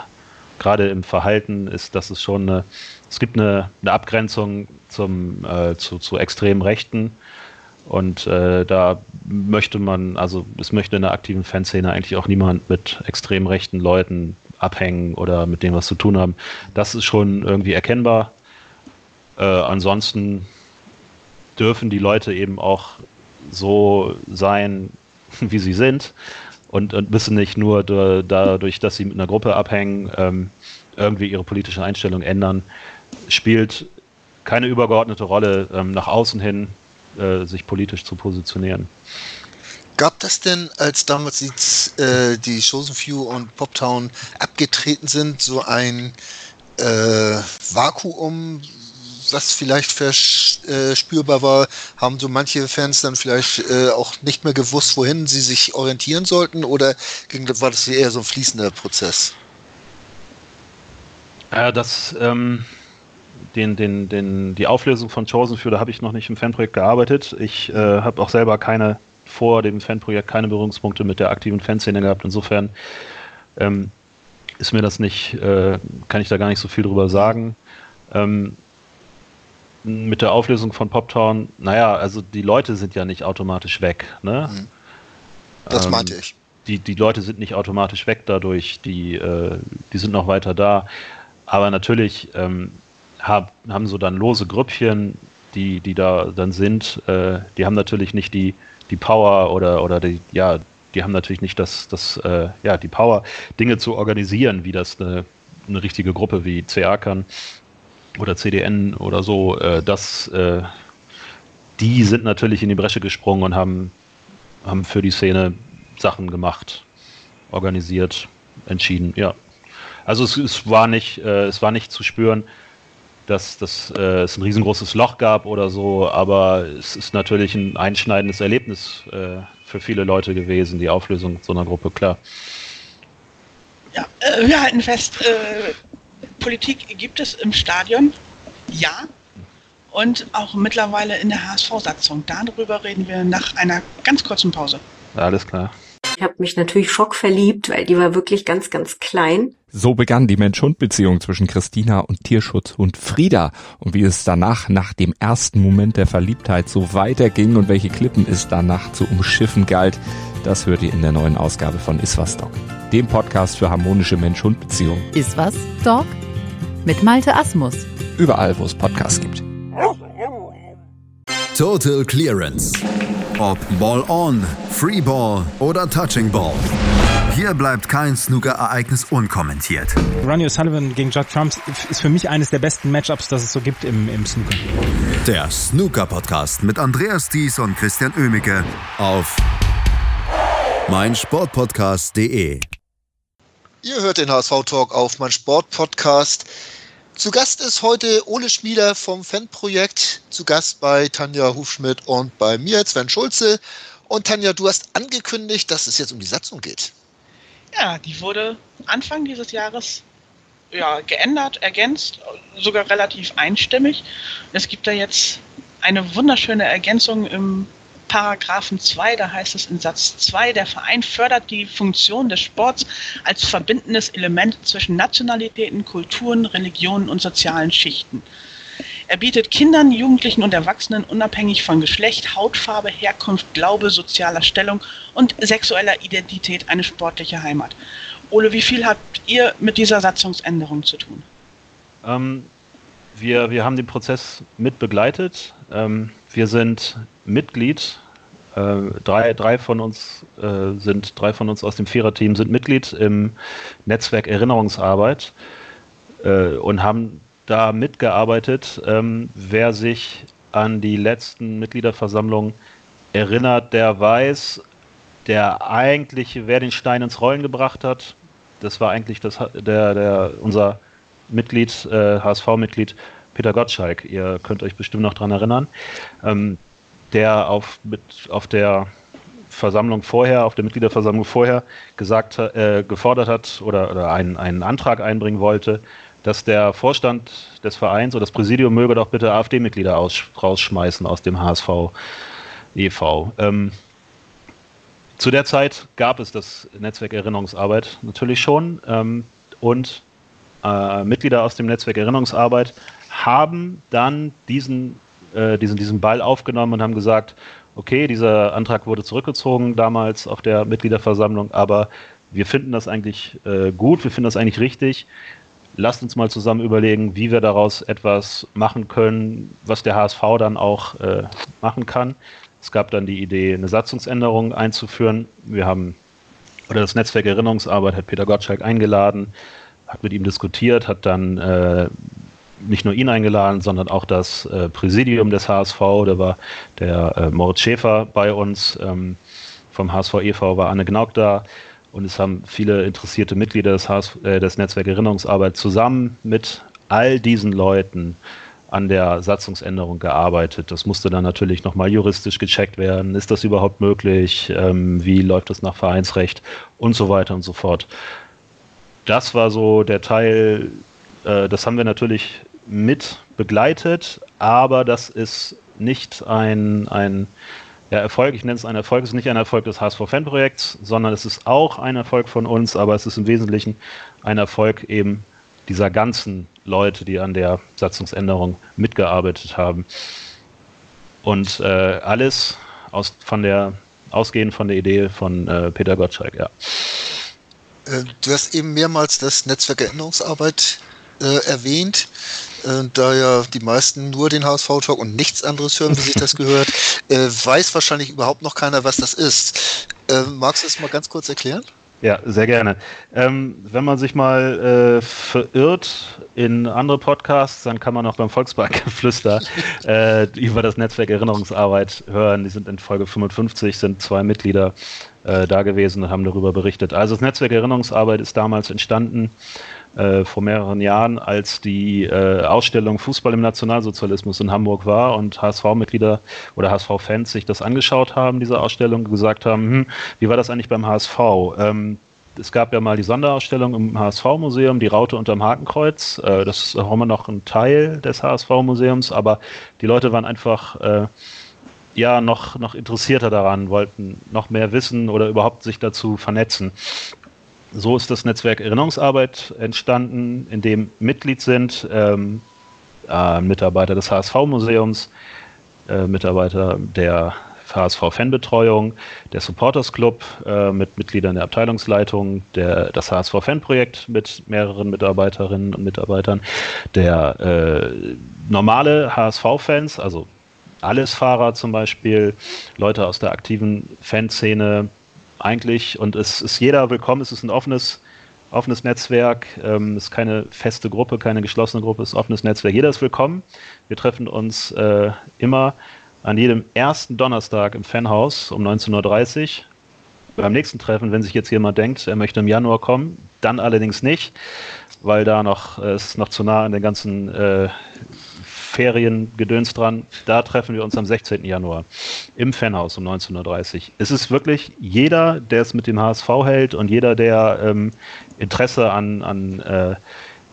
gerade im Verhalten, ist, dass es schon eine, es gibt eine, eine Abgrenzung zum, äh, zu, zu extremen Rechten. Und äh, da möchte man, also es möchte in der aktiven Fanszene eigentlich auch niemand mit extrem rechten Leuten abhängen oder mit dem was zu tun haben. Das ist schon irgendwie erkennbar. Äh, ansonsten dürfen die Leute eben auch so sein, wie sie sind und, und müssen nicht nur da, dadurch, dass sie mit einer Gruppe abhängen, ähm, irgendwie ihre politische Einstellung ändern. Spielt keine übergeordnete Rolle, ähm, nach außen hin äh, sich politisch zu positionieren. Gab das denn, als damals die, äh, die Chosen Few und Poptown abgetreten sind, so ein äh, Vakuum, was vielleicht verspürbar war, haben so manche Fans dann vielleicht äh, auch nicht mehr gewusst, wohin sie sich orientieren sollten oder war das eher so ein fließender Prozess? Ja, das, ähm, den, den, den, die Auflösung von Chosen für, da habe ich noch nicht im Fanprojekt gearbeitet. Ich äh, habe auch selber keine vor dem Fanprojekt keine Berührungspunkte mit der aktiven Fanszene gehabt. Insofern ähm, ist mir das nicht, äh, kann ich da gar nicht so viel drüber sagen. Ähm, mit der Auflösung von Poptown, naja, also die Leute sind ja nicht automatisch weg. Ne? Mhm. Das Ähm, meinte ich. die, die Leute sind nicht automatisch weg dadurch, die, äh, die sind noch weiter da. Aber natürlich ähm, hab, haben so dann lose Grüppchen, die, die da dann sind, äh, die haben natürlich nicht die, die Power oder, oder die, ja, die haben natürlich nicht das, das äh, ja, die Power, Dinge zu organisieren, wie das eine, eine richtige Gruppe wie CA kann oder CDN oder so. Äh, das, äh, die sind natürlich in die Bresche gesprungen und haben, haben für die Szene Sachen gemacht, organisiert, entschieden, ja. Also es, es war nicht, äh, es war nicht zu spüren, dass, dass äh, es ein riesengroßes Loch gab oder so, aber es ist natürlich ein einschneidendes Erlebnis äh, für viele Leute gewesen, die Auflösung so einer Gruppe, klar. Ja, äh, wir halten fest, äh, Politik gibt es im Stadion, ja. Und auch mittlerweile in der HSV-Satzung. Darüber reden wir nach einer ganz kurzen Pause. Alles klar. Ich habe mich natürlich schockverliebt, weil die war wirklich ganz, ganz klein. So begann die Mensch-Hund-Beziehung zwischen Christina und Tierschutzhund Frieda. Und wie es danach, nach dem ersten Moment der Verliebtheit, so weiterging und welche Klippen es danach zu umschiffen galt, das hört ihr in der neuen Ausgabe von Iswas Dog, dem Podcast für harmonische Mensch-Hund-Beziehungen. Ist was, Dog? Mit Malte Asmus. Überall, wo es Podcasts gibt. Total Clearance. Ob Ball on, Free Ball oder Touching Ball. Hier bleibt kein Snooker-Ereignis unkommentiert. Ronnie O'Sullivan gegen Judd Trump ist für mich eines der besten Matchups, das es so gibt im, im Snooker. Der Snooker-Podcast mit Andreas Thies und Christian Oemicke auf meinsportpodcast.de. Ihr hört den HSV-Talk auf mein Sportpodcast. Zu Gast ist heute Ole Schmieder vom Fanprojekt. Zu Gast bei Tanja Hufschmidt und bei mir, Sven Schulze. Und Tanja, du hast angekündigt, dass es jetzt um die Satzung geht. Ja, die wurde Anfang dieses Jahres ja, geändert, ergänzt, sogar relativ einstimmig. Es gibt da jetzt eine wunderschöne Ergänzung im Paragraphen 2, da heißt es in Satz 2, der Verein fördert die Funktion des Sports als verbindendes Element zwischen Nationalitäten, Kulturen, Religionen und sozialen Schichten. Er bietet Kindern, Jugendlichen und Erwachsenen unabhängig von Geschlecht, Hautfarbe, Herkunft, Glaube, sozialer Stellung und sexueller Identität eine sportliche Heimat. Ole, wie viel habt ihr mit dieser Satzungsänderung zu tun? Ähm, wir, wir haben den Prozess mit begleitet. Ähm, wir sind Mitglied. Äh, drei, drei von uns äh, sind drei von uns aus dem Viererteam sind Mitglied im Netzwerk Erinnerungsarbeit äh, und haben da mitgearbeitet. Ähm, wer sich an die letzten Mitgliederversammlungen erinnert, der weiß, der eigentliche, wer den Stein ins Rollen gebracht hat, das war eigentlich das, der, der, unser Mitglied, äh, HSV-Mitglied Peter Gottschalk. Ihr könnt euch bestimmt noch dran erinnern. Ähm, der auf, mit, auf der Versammlung vorher, auf der Mitgliederversammlung vorher gesagt, äh, gefordert hat oder, oder einen, einen Antrag einbringen wollte, dass der Vorstand des Vereins oder das Präsidium möge doch bitte AfD-Mitglieder rausschmeißen aus dem HSV e.V. Ähm, zu der Zeit gab es das Netzwerk Erinnerungsarbeit natürlich schon ähm, und äh, Mitglieder aus dem Netzwerk Erinnerungsarbeit haben dann diesen, äh, diesen, diesen Ball aufgenommen und haben gesagt, okay, dieser Antrag wurde zurückgezogen damals auf der Mitgliederversammlung, aber wir finden das eigentlich äh, gut, wir finden das eigentlich richtig. Lasst uns mal zusammen überlegen, wie wir daraus etwas machen können, was der HSV dann auch äh, machen kann. Es gab dann die Idee, eine Satzungsänderung einzuführen. Wir haben, oder das Netzwerk Erinnerungsarbeit hat Peter Gottschalk eingeladen, hat mit ihm diskutiert, hat dann äh, nicht nur ihn eingeladen, sondern auch das äh, Präsidium des HSV. Da war der äh, Moritz Schäfer bei uns, ähm, vom HSV e.V. war Anne Gnauk da. Und es haben viele interessierte Mitglieder des, HS, äh, des Netzwerk Erinnerungsarbeit zusammen mit all diesen Leuten an der Satzungsänderung gearbeitet. Das musste dann natürlich nochmal juristisch gecheckt werden. Ist das überhaupt möglich? Ähm, wie läuft das nach Vereinsrecht? Und so weiter und so fort. Das war so der Teil, äh, das haben wir natürlich mit begleitet, aber das ist nicht ein, ein ja, Erfolg, ich nenne es ein Erfolg, es ist nicht ein Erfolg des HSV-Fanprojekts, sondern es ist auch ein Erfolg von uns, aber es ist im Wesentlichen ein Erfolg eben dieser ganzen Leute, die an der Satzungsänderung mitgearbeitet haben. Und äh, alles aus, von der, ausgehend von der Idee von äh, Peter Gottschalk, ja. Äh, du hast eben mehrmals das Netzwerk Erinnerungsarbeit äh, erwähnt. Äh, da ja die meisten nur den HSV-Talk und nichts anderes hören, wie sich das gehört, äh, weiß wahrscheinlich überhaupt noch keiner, was das ist. Äh, magst du es mal ganz kurz erklären? Ja, sehr gerne. Ähm, wenn man sich mal äh, verirrt in andere Podcasts, dann kann man auch beim Volksparkgeflüster äh, über das Netzwerk Erinnerungsarbeit hören. Die sind in Folge 55, sind zwei Mitglieder äh, da gewesen und haben darüber berichtet. Also das Netzwerk Erinnerungsarbeit ist damals entstanden äh, vor mehreren Jahren, als die äh, Ausstellung Fußball im Nationalsozialismus in Hamburg war und HSV-Mitglieder oder HSV-Fans sich das angeschaut haben, diese Ausstellung, gesagt haben, hm, wie war das eigentlich beim HSV? Ähm, es gab ja mal die Sonderausstellung im HSV-Museum, die Raute unterm Hakenkreuz. Äh, das ist auch immer noch ein Teil des HSV-Museums, aber die Leute waren einfach äh, ja noch, noch interessierter daran, wollten noch mehr wissen oder überhaupt sich dazu vernetzen. So ist das Netzwerk Erinnerungsarbeit entstanden, in dem Mitglied sind ähm, äh, Mitarbeiter des HSV-Museums, äh, Mitarbeiter der HSV-Fanbetreuung, der Supporters Club äh, mit Mitgliedern der Abteilungsleitung, der, das HSV-Fanprojekt mit mehreren Mitarbeiterinnen und Mitarbeitern, der äh, normale HSV-Fans, also alles Fahrer zum Beispiel, Leute aus der aktiven Fanszene, eigentlich und es ist jeder willkommen, es ist ein offenes, offenes Netzwerk, ähm, es ist keine feste Gruppe, keine geschlossene Gruppe, es ist ein offenes Netzwerk. Jeder ist willkommen. Wir treffen uns äh, immer an jedem ersten Donnerstag im Fanhaus um 19.30 Uhr. Beim nächsten Treffen, wenn sich jetzt jemand denkt, er möchte im Januar kommen, dann allerdings nicht, weil da noch äh, es ist noch zu nah an den ganzen äh, Feriengedöns dran. Da treffen wir uns am 16. Januar im Fanhaus um 19.30 Uhr. Es ist wirklich jeder, der es mit dem HSV hält und jeder, der ähm, Interesse an, an äh,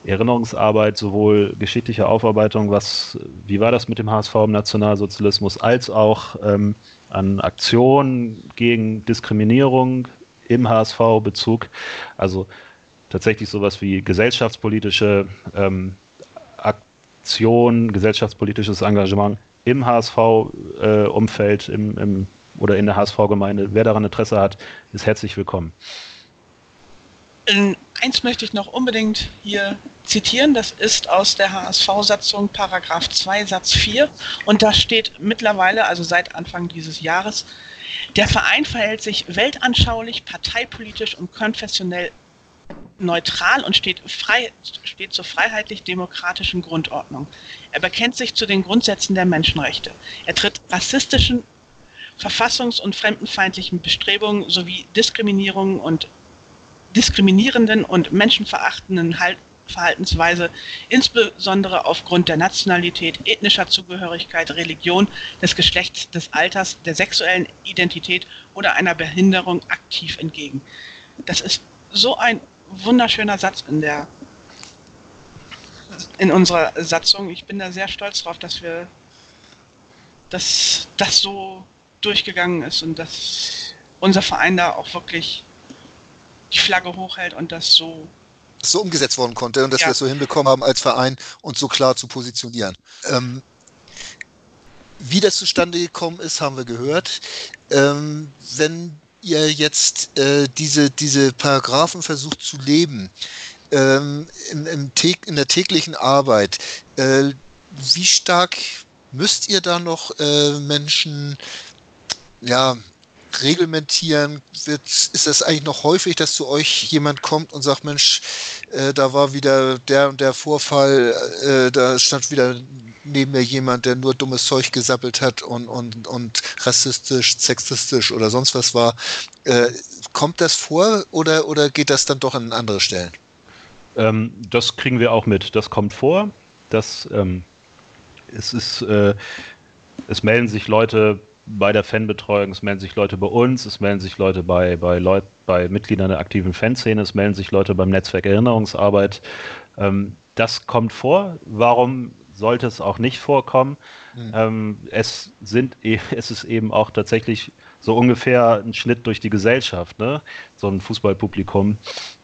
Erinnerungsarbeit, sowohl geschichtliche Aufarbeitung, was, wie war das mit dem HSV im Nationalsozialismus, als auch ähm, an Aktionen gegen Diskriminierung im HSV-Bezug. Also tatsächlich sowas wie gesellschaftspolitische ähm, Aktion, gesellschaftspolitisches Engagement im HSV-Umfeld im, im, oder in der HSV-Gemeinde. Wer daran Interesse hat, ist herzlich willkommen. In eins möchte ich noch unbedingt hier zitieren. Das ist aus der HSV-Satzung Paragraph 2 Satz 4. Und da steht mittlerweile, also seit Anfang dieses Jahres, der Verein verhält sich weltanschaulich, parteipolitisch und konfessionell neutral und steht, frei, steht zur freiheitlich-demokratischen Grundordnung. Er bekennt sich zu den Grundsätzen der Menschenrechte. Er tritt rassistischen, verfassungs- und fremdenfeindlichen Bestrebungen sowie Diskriminierung und diskriminierenden und menschenverachtenden halt Verhaltensweise, insbesondere aufgrund der Nationalität, ethnischer Zugehörigkeit, Religion, des Geschlechts, des Alters, der sexuellen Identität oder einer Behinderung aktiv entgegen. Das ist so ein wunderschöner Satz in der in unserer Satzung. Ich bin da sehr stolz drauf, dass wir dass das so durchgegangen ist und dass unser Verein da auch wirklich die Flagge hochhält und das so so umgesetzt worden konnte und dass ja. wir es so hinbekommen haben als Verein, uns so klar zu positionieren. Ähm, wie das zustande gekommen ist, haben wir gehört. Ähm, wenn ihr jetzt äh, diese, diese Paragraphen versucht zu leben, ähm, im, im in der täglichen Arbeit, äh, wie stark müsst ihr da noch äh, Menschen ja, reglementieren? Wird, ist das eigentlich noch häufig, dass zu euch jemand kommt und sagt, Mensch, äh, da war wieder der und der Vorfall, äh, da stand wieder neben mir jemand, der nur dummes Zeug gesappelt hat und, und, und rassistisch, sexistisch oder sonst was war. Äh, kommt das vor oder, oder geht das dann doch an andere Stellen? Ähm, das kriegen wir auch mit. Das kommt vor. Das, ähm, es ist, äh, es melden sich Leute bei der Fanbetreuung, es melden sich Leute bei uns, es melden sich Leute bei, bei, Leut, bei Mitgliedern der aktiven Fanszene, es melden sich Leute beim Netzwerk Erinnerungsarbeit. Ähm, das kommt vor. Warum sollte es auch nicht vorkommen? Mhm. Ähm, es, sind, e, es ist eben auch tatsächlich so ungefähr ein Schnitt durch die Gesellschaft, ne? so ein Fußballpublikum,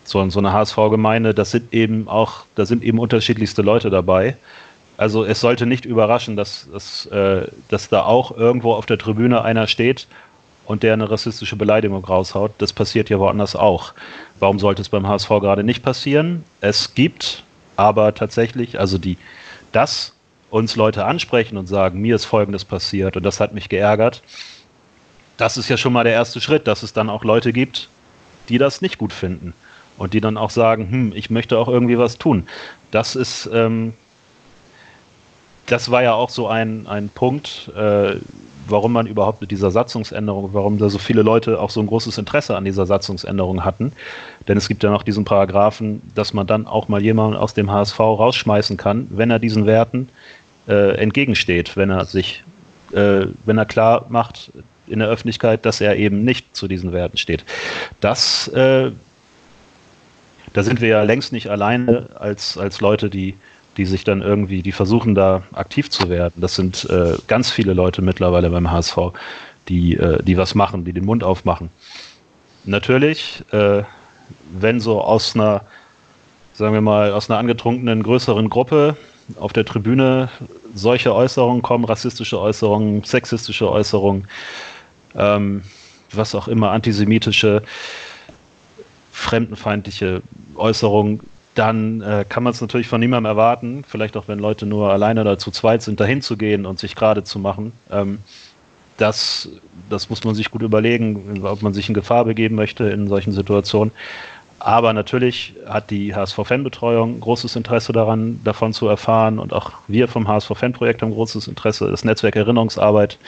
so, so eine HSV-Gemeinde, das sind eben auch, da sind eben unterschiedlichste Leute dabei. Also es sollte nicht überraschen, dass, dass, äh, dass da auch irgendwo auf der Tribüne einer steht und der eine rassistische Beleidigung raushaut. Das passiert ja woanders auch. Warum sollte es beim HSV gerade nicht passieren? Es gibt aber tatsächlich, also die, dass uns Leute ansprechen und sagen, mir ist Folgendes passiert und das hat mich geärgert, das ist ja schon mal der erste Schritt, dass es dann auch Leute gibt, die das nicht gut finden und die dann auch sagen, hm, ich möchte auch irgendwie was tun. Das ist, ähm, das war ja auch so ein, ein Punkt, äh, warum man überhaupt mit dieser Satzungsänderung, warum da so viele Leute auch so ein großes Interesse an dieser Satzungsänderung hatten. Denn es gibt ja noch diesen Paragraphen, dass man dann auch mal jemanden aus dem HSV rausschmeißen kann, wenn er diesen Werten äh, entgegensteht, wenn er sich, äh, wenn er klar macht in der Öffentlichkeit, dass er eben nicht zu diesen Werten steht. Das, äh, da sind wir ja längst nicht alleine als, als Leute, die die sich dann irgendwie, die versuchen da aktiv zu werden. Das sind äh, ganz viele Leute mittlerweile beim HSV, die, äh, die was machen, die den Mund aufmachen. Natürlich, äh, wenn so aus einer, sagen wir mal, aus einer angetrunkenen größeren Gruppe auf der Tribüne solche Äußerungen kommen, rassistische Äußerungen, sexistische Äußerungen, ähm, was auch immer, antisemitische, fremdenfeindliche Äußerungen, dann äh, kann man es natürlich von niemandem erwarten, vielleicht auch wenn Leute nur alleine oder zu zweit sind, dahin zu gehen und sich gerade zu machen. Ähm, das, das muss man sich gut überlegen, ob man sich in Gefahr begeben möchte in solchen Situationen. Aber natürlich hat die HSV-Fanbetreuung großes Interesse daran, davon zu erfahren. Und auch wir vom HSV-Fan-Projekt haben großes Interesse. Das Netzwerk Erinnerungsarbeit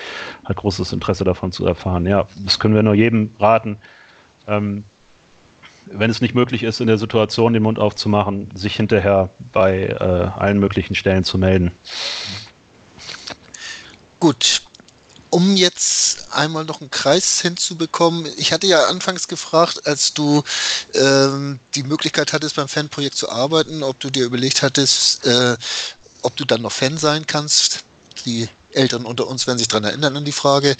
hat großes Interesse davon zu erfahren. Ja, das können wir nur jedem raten. Ähm, wenn es nicht möglich ist, in der Situation den Mund aufzumachen, sich hinterher bei äh, allen möglichen Stellen zu melden. Gut. Um jetzt einmal noch einen Kreis hinzubekommen, ich hatte ja anfangs gefragt, als du ähm, die Möglichkeit hattest, beim Fanprojekt zu arbeiten, ob du dir überlegt hattest, äh, ob du dann noch Fan sein kannst. Die Älteren unter uns werden sich daran erinnern an die Frage.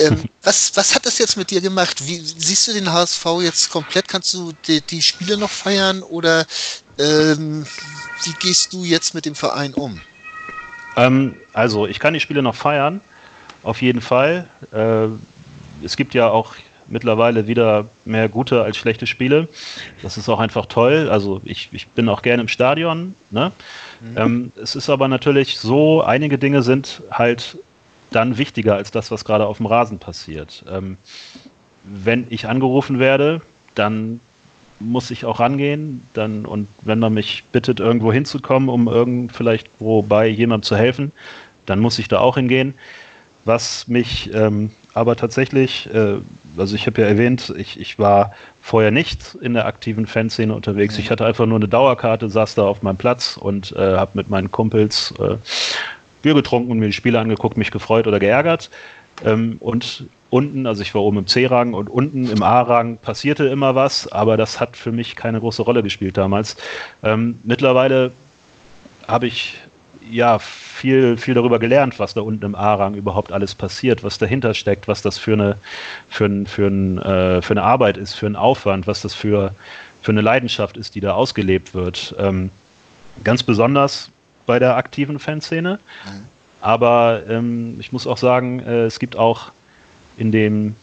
Ähm, was, was hat das jetzt mit dir gemacht? Wie siehst du den HSV jetzt komplett? Kannst du die, die Spiele noch feiern oder ähm, wie gehst du jetzt mit dem Verein um? Ähm, also ich kann die Spiele noch feiern, auf jeden Fall. Äh, es gibt ja auch mittlerweile wieder mehr gute als schlechte Spiele. Das ist auch einfach toll. Also ich, ich bin auch gerne im Stadion. Ne? Mhm. Ähm, es ist aber natürlich so, einige Dinge sind halt dann wichtiger als das, was gerade auf dem Rasen passiert. Ähm, wenn ich angerufen werde, dann muss ich auch rangehen. Dann, und wenn man mich bittet, irgendwo hinzukommen, um irgend vielleicht wobei jemandem zu helfen, dann muss ich da auch hingehen. Was mich ähm, aber tatsächlich, äh, also ich habe ja erwähnt, ich, ich war vorher nicht in der aktiven Fanszene unterwegs. Mhm. Ich hatte einfach nur eine Dauerkarte, saß da auf meinem Platz und äh, habe mit meinen Kumpels äh, Bier getrunken und mir die Spiele angeguckt, mich gefreut oder geärgert. Ähm, und unten, also ich war oben im C-Rang und unten im A-Rang passierte immer was, aber das hat für mich keine große Rolle gespielt damals. Ähm, mittlerweile habe ich ja viel, viel darüber gelernt, was da unten im A-Rang überhaupt alles passiert, was dahinter steckt, was das für eine, für, ein, für, ein, äh, für eine Arbeit ist, für einen Aufwand, was das für, für eine Leidenschaft ist, die da ausgelebt wird. Ähm, ganz besonders bei der aktiven Fanszene. Mhm. Aber ähm, ich muss auch sagen, äh, es gibt auch in dem,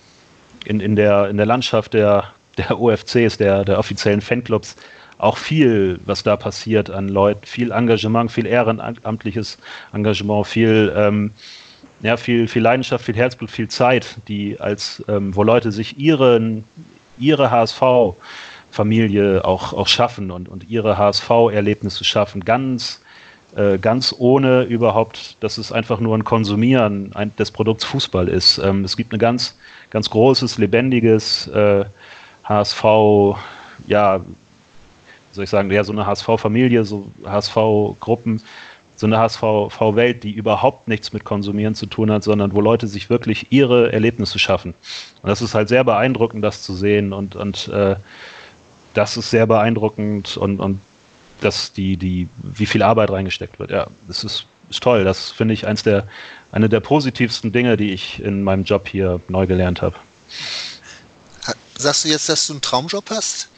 in, in der, in der Landschaft der, der OFCs, der, der offiziellen Fanclubs, auch viel, was da passiert an Leuten, viel Engagement, viel ehrenamtliches Engagement, viel, ähm, ja, viel, viel Leidenschaft, viel Herzblut, viel Zeit, die als, ähm, wo Leute sich ihren, ihre HSV-Familie auch, auch schaffen und, und ihre HSV-Erlebnisse schaffen, ganz, äh, ganz ohne überhaupt, dass es einfach nur ein Konsumieren des Produkts Fußball ist. Ähm, es gibt ein ganz, ganz großes, lebendiges äh, HSV, ja, soll ich sagen, ja, so eine HSV-Familie, so HSV-Gruppen, so eine HSV-Welt, die überhaupt nichts mit Konsumieren zu tun hat, sondern wo Leute sich wirklich ihre Erlebnisse schaffen. Und das ist halt sehr beeindruckend, das zu sehen und, und äh, das ist sehr beeindruckend und, und dass die, die, wie viel Arbeit reingesteckt wird. Ja, das ist, ist toll. Das finde ich eins der, eine der positivsten Dinge, die ich in meinem Job hier neu gelernt habe. Sagst du jetzt, dass du einen Traumjob hast?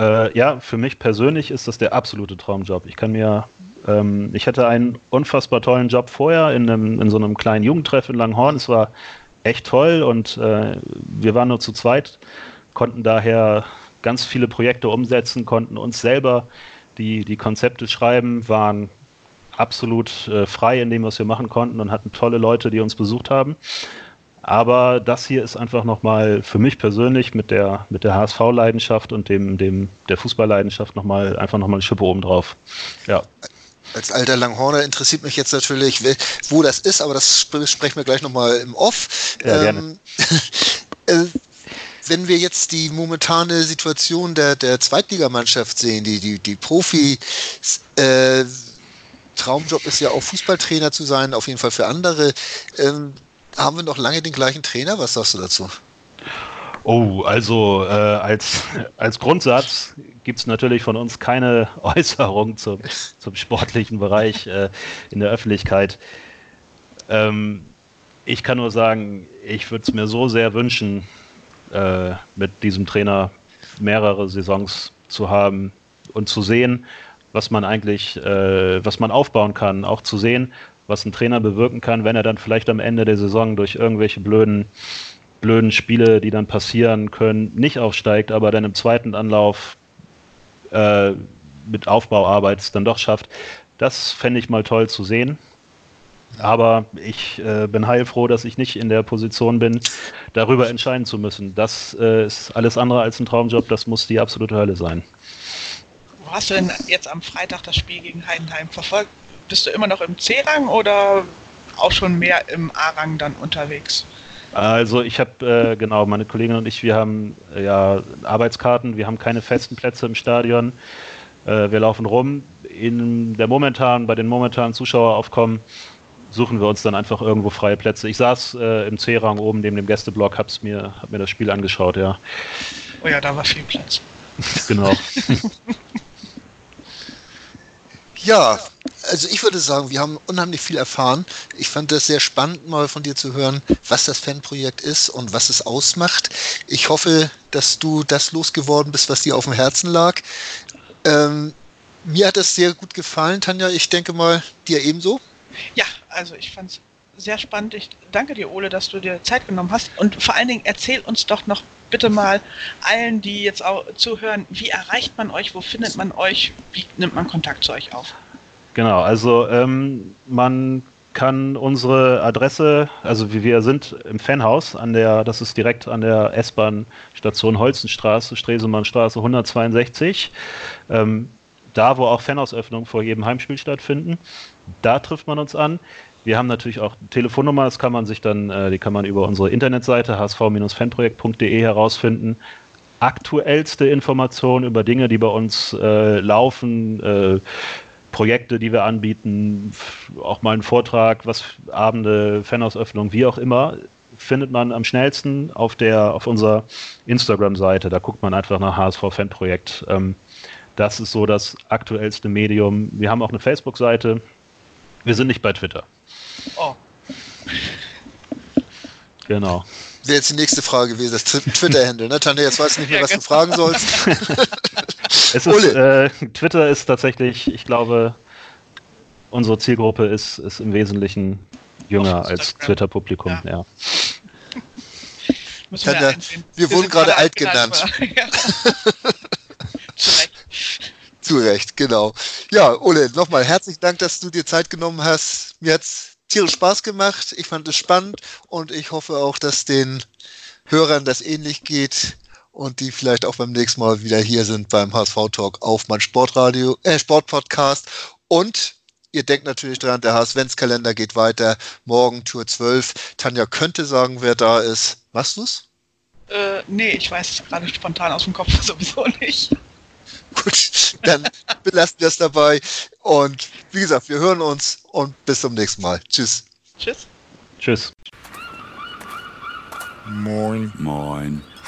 Äh, ja, für mich persönlich ist das der absolute Traumjob. Ich kann mir, ähm, ich hatte einen unfassbar tollen Job vorher in, einem, in so einem kleinen Jugendtreff in Langhorn. Es war echt toll und äh, wir waren nur zu zweit, konnten daher ganz viele Projekte umsetzen, konnten uns selber die, die Konzepte schreiben, waren absolut äh, frei in dem, was wir machen konnten und hatten tolle Leute, die uns besucht haben. Aber das hier ist einfach nochmal für mich persönlich mit der, mit der HSV-Leidenschaft und dem, dem, der Fußball-Leidenschaft nochmal, einfach nochmal eine Schippe oben drauf. Ja. Als alter Langhorner interessiert mich jetzt natürlich, wo das ist, aber das sprechen wir gleich nochmal im Off. Ja, ähm, äh, wenn wir jetzt die momentane Situation der, der Zweitligamannschaft sehen, die, die, die Profi, äh, Traumjob ist ja auch Fußballtrainer zu sein, auf jeden Fall für andere. Ähm, haben wir noch lange den gleichen Trainer? Was sagst du dazu? Oh, also äh, als, als Grundsatz gibt es natürlich von uns keine Äußerung zum, zum sportlichen Bereich äh, in der Öffentlichkeit. Ähm, ich kann nur sagen, ich würde es mir so sehr wünschen, äh, mit diesem Trainer mehrere Saisons zu haben und zu sehen, was man eigentlich, äh, was man aufbauen kann, auch zu sehen, was ein Trainer bewirken kann, wenn er dann vielleicht am Ende der Saison durch irgendwelche blöden, blöden Spiele, die dann passieren können, nicht aufsteigt, aber dann im zweiten Anlauf äh, mit Aufbauarbeit es dann doch schafft. Das fände ich mal toll zu sehen. Aber ich äh, bin heilfroh, dass ich nicht in der Position bin, darüber entscheiden zu müssen. Das äh, ist alles andere als ein Traumjob, das muss die absolute Hölle sein. Wo hast du denn jetzt am Freitag das Spiel gegen Heidenheim verfolgt? Bist du immer noch im C-Rang oder auch schon mehr im A-Rang dann unterwegs? Also ich habe, äh, genau, meine Kollegin und ich, wir haben äh, ja Arbeitskarten, wir haben keine festen Plätze im Stadion. Äh, wir laufen rum. In der momentanen, bei den momentanen Zuschaueraufkommen suchen wir uns dann einfach irgendwo freie Plätze. Ich saß äh, im C-Rang oben neben dem Gästeblock, hab's mir, hab mir das Spiel angeschaut, ja. Oh ja, da war viel Platz. genau. ja, also ich würde sagen, wir haben unheimlich viel erfahren. Ich fand das sehr spannend, mal von dir zu hören, was das Fanprojekt ist und was es ausmacht. Ich hoffe, dass du das losgeworden bist, was dir auf dem Herzen lag. Ähm, mir hat es sehr gut gefallen, Tanja. Ich denke mal, dir ebenso. Ja, also ich fand es sehr spannend. Ich danke dir, Ole, dass du dir Zeit genommen hast. Und vor allen Dingen erzähl uns doch noch bitte mal allen, die jetzt auch zuhören, wie erreicht man euch, wo findet man euch, wie nimmt man Kontakt zu euch auf? Genau, also ähm, man kann unsere Adresse, also wir sind im Fanhaus, an der, das ist direkt an der S-Bahn-Station Holzenstraße, Stresemannstraße 162. Ähm, da, wo auch Fanhausöffnungen vor jedem Heimspiel stattfinden, da trifft man uns an. Wir haben natürlich auch Telefonnummer, das kann man sich dann, äh, die kann man über unsere Internetseite hsv-fanprojekt.de herausfinden. Aktuellste Informationen über Dinge, die bei uns äh, laufen, äh, Projekte, die wir anbieten, auch mal einen Vortrag, was Abende, Fanausöffnung, wie auch immer, findet man am schnellsten auf der auf unserer Instagram-Seite. Da guckt man einfach nach HSV Fanprojekt. Ähm, das ist so das aktuellste Medium. Wir haben auch eine Facebook-Seite. Wir sind nicht bei Twitter. Oh. Genau. Wäre jetzt die nächste Frage gewesen, das Twitter-Handle, ne? Tanja, jetzt weißt du nicht mehr, was du fragen sollst. es ist, äh, Twitter ist tatsächlich, ich glaube, unsere Zielgruppe ist, ist im Wesentlichen jünger als Twitter-Publikum, ja. ja. Wir, wir wurden gerade alt genannt. Zu Recht. Zu Recht, genau. Ja, Ole, nochmal herzlichen Dank, dass du dir Zeit genommen hast. Mir hat's tierisch Spaß gemacht. Ich fand es spannend und ich hoffe auch, dass den Hörern das ähnlich geht und die vielleicht auch beim nächsten Mal wieder hier sind beim HSV Talk auf mein Sportradio, äh, Sportpodcast. Und ihr denkt natürlich dran, der HSV-Kalender geht weiter. Morgen Tour 12. Tanja könnte sagen, wer da ist. Machst du's? Äh, nee, ich weiß es gerade spontan aus dem Kopf sowieso nicht. Gut, dann belassen wir es dabei. Und wie gesagt, wir hören uns und bis zum nächsten Mal. Tschüss. Tschüss. Tschüss. Moin. Moin.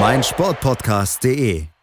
meinsportpodcast.de.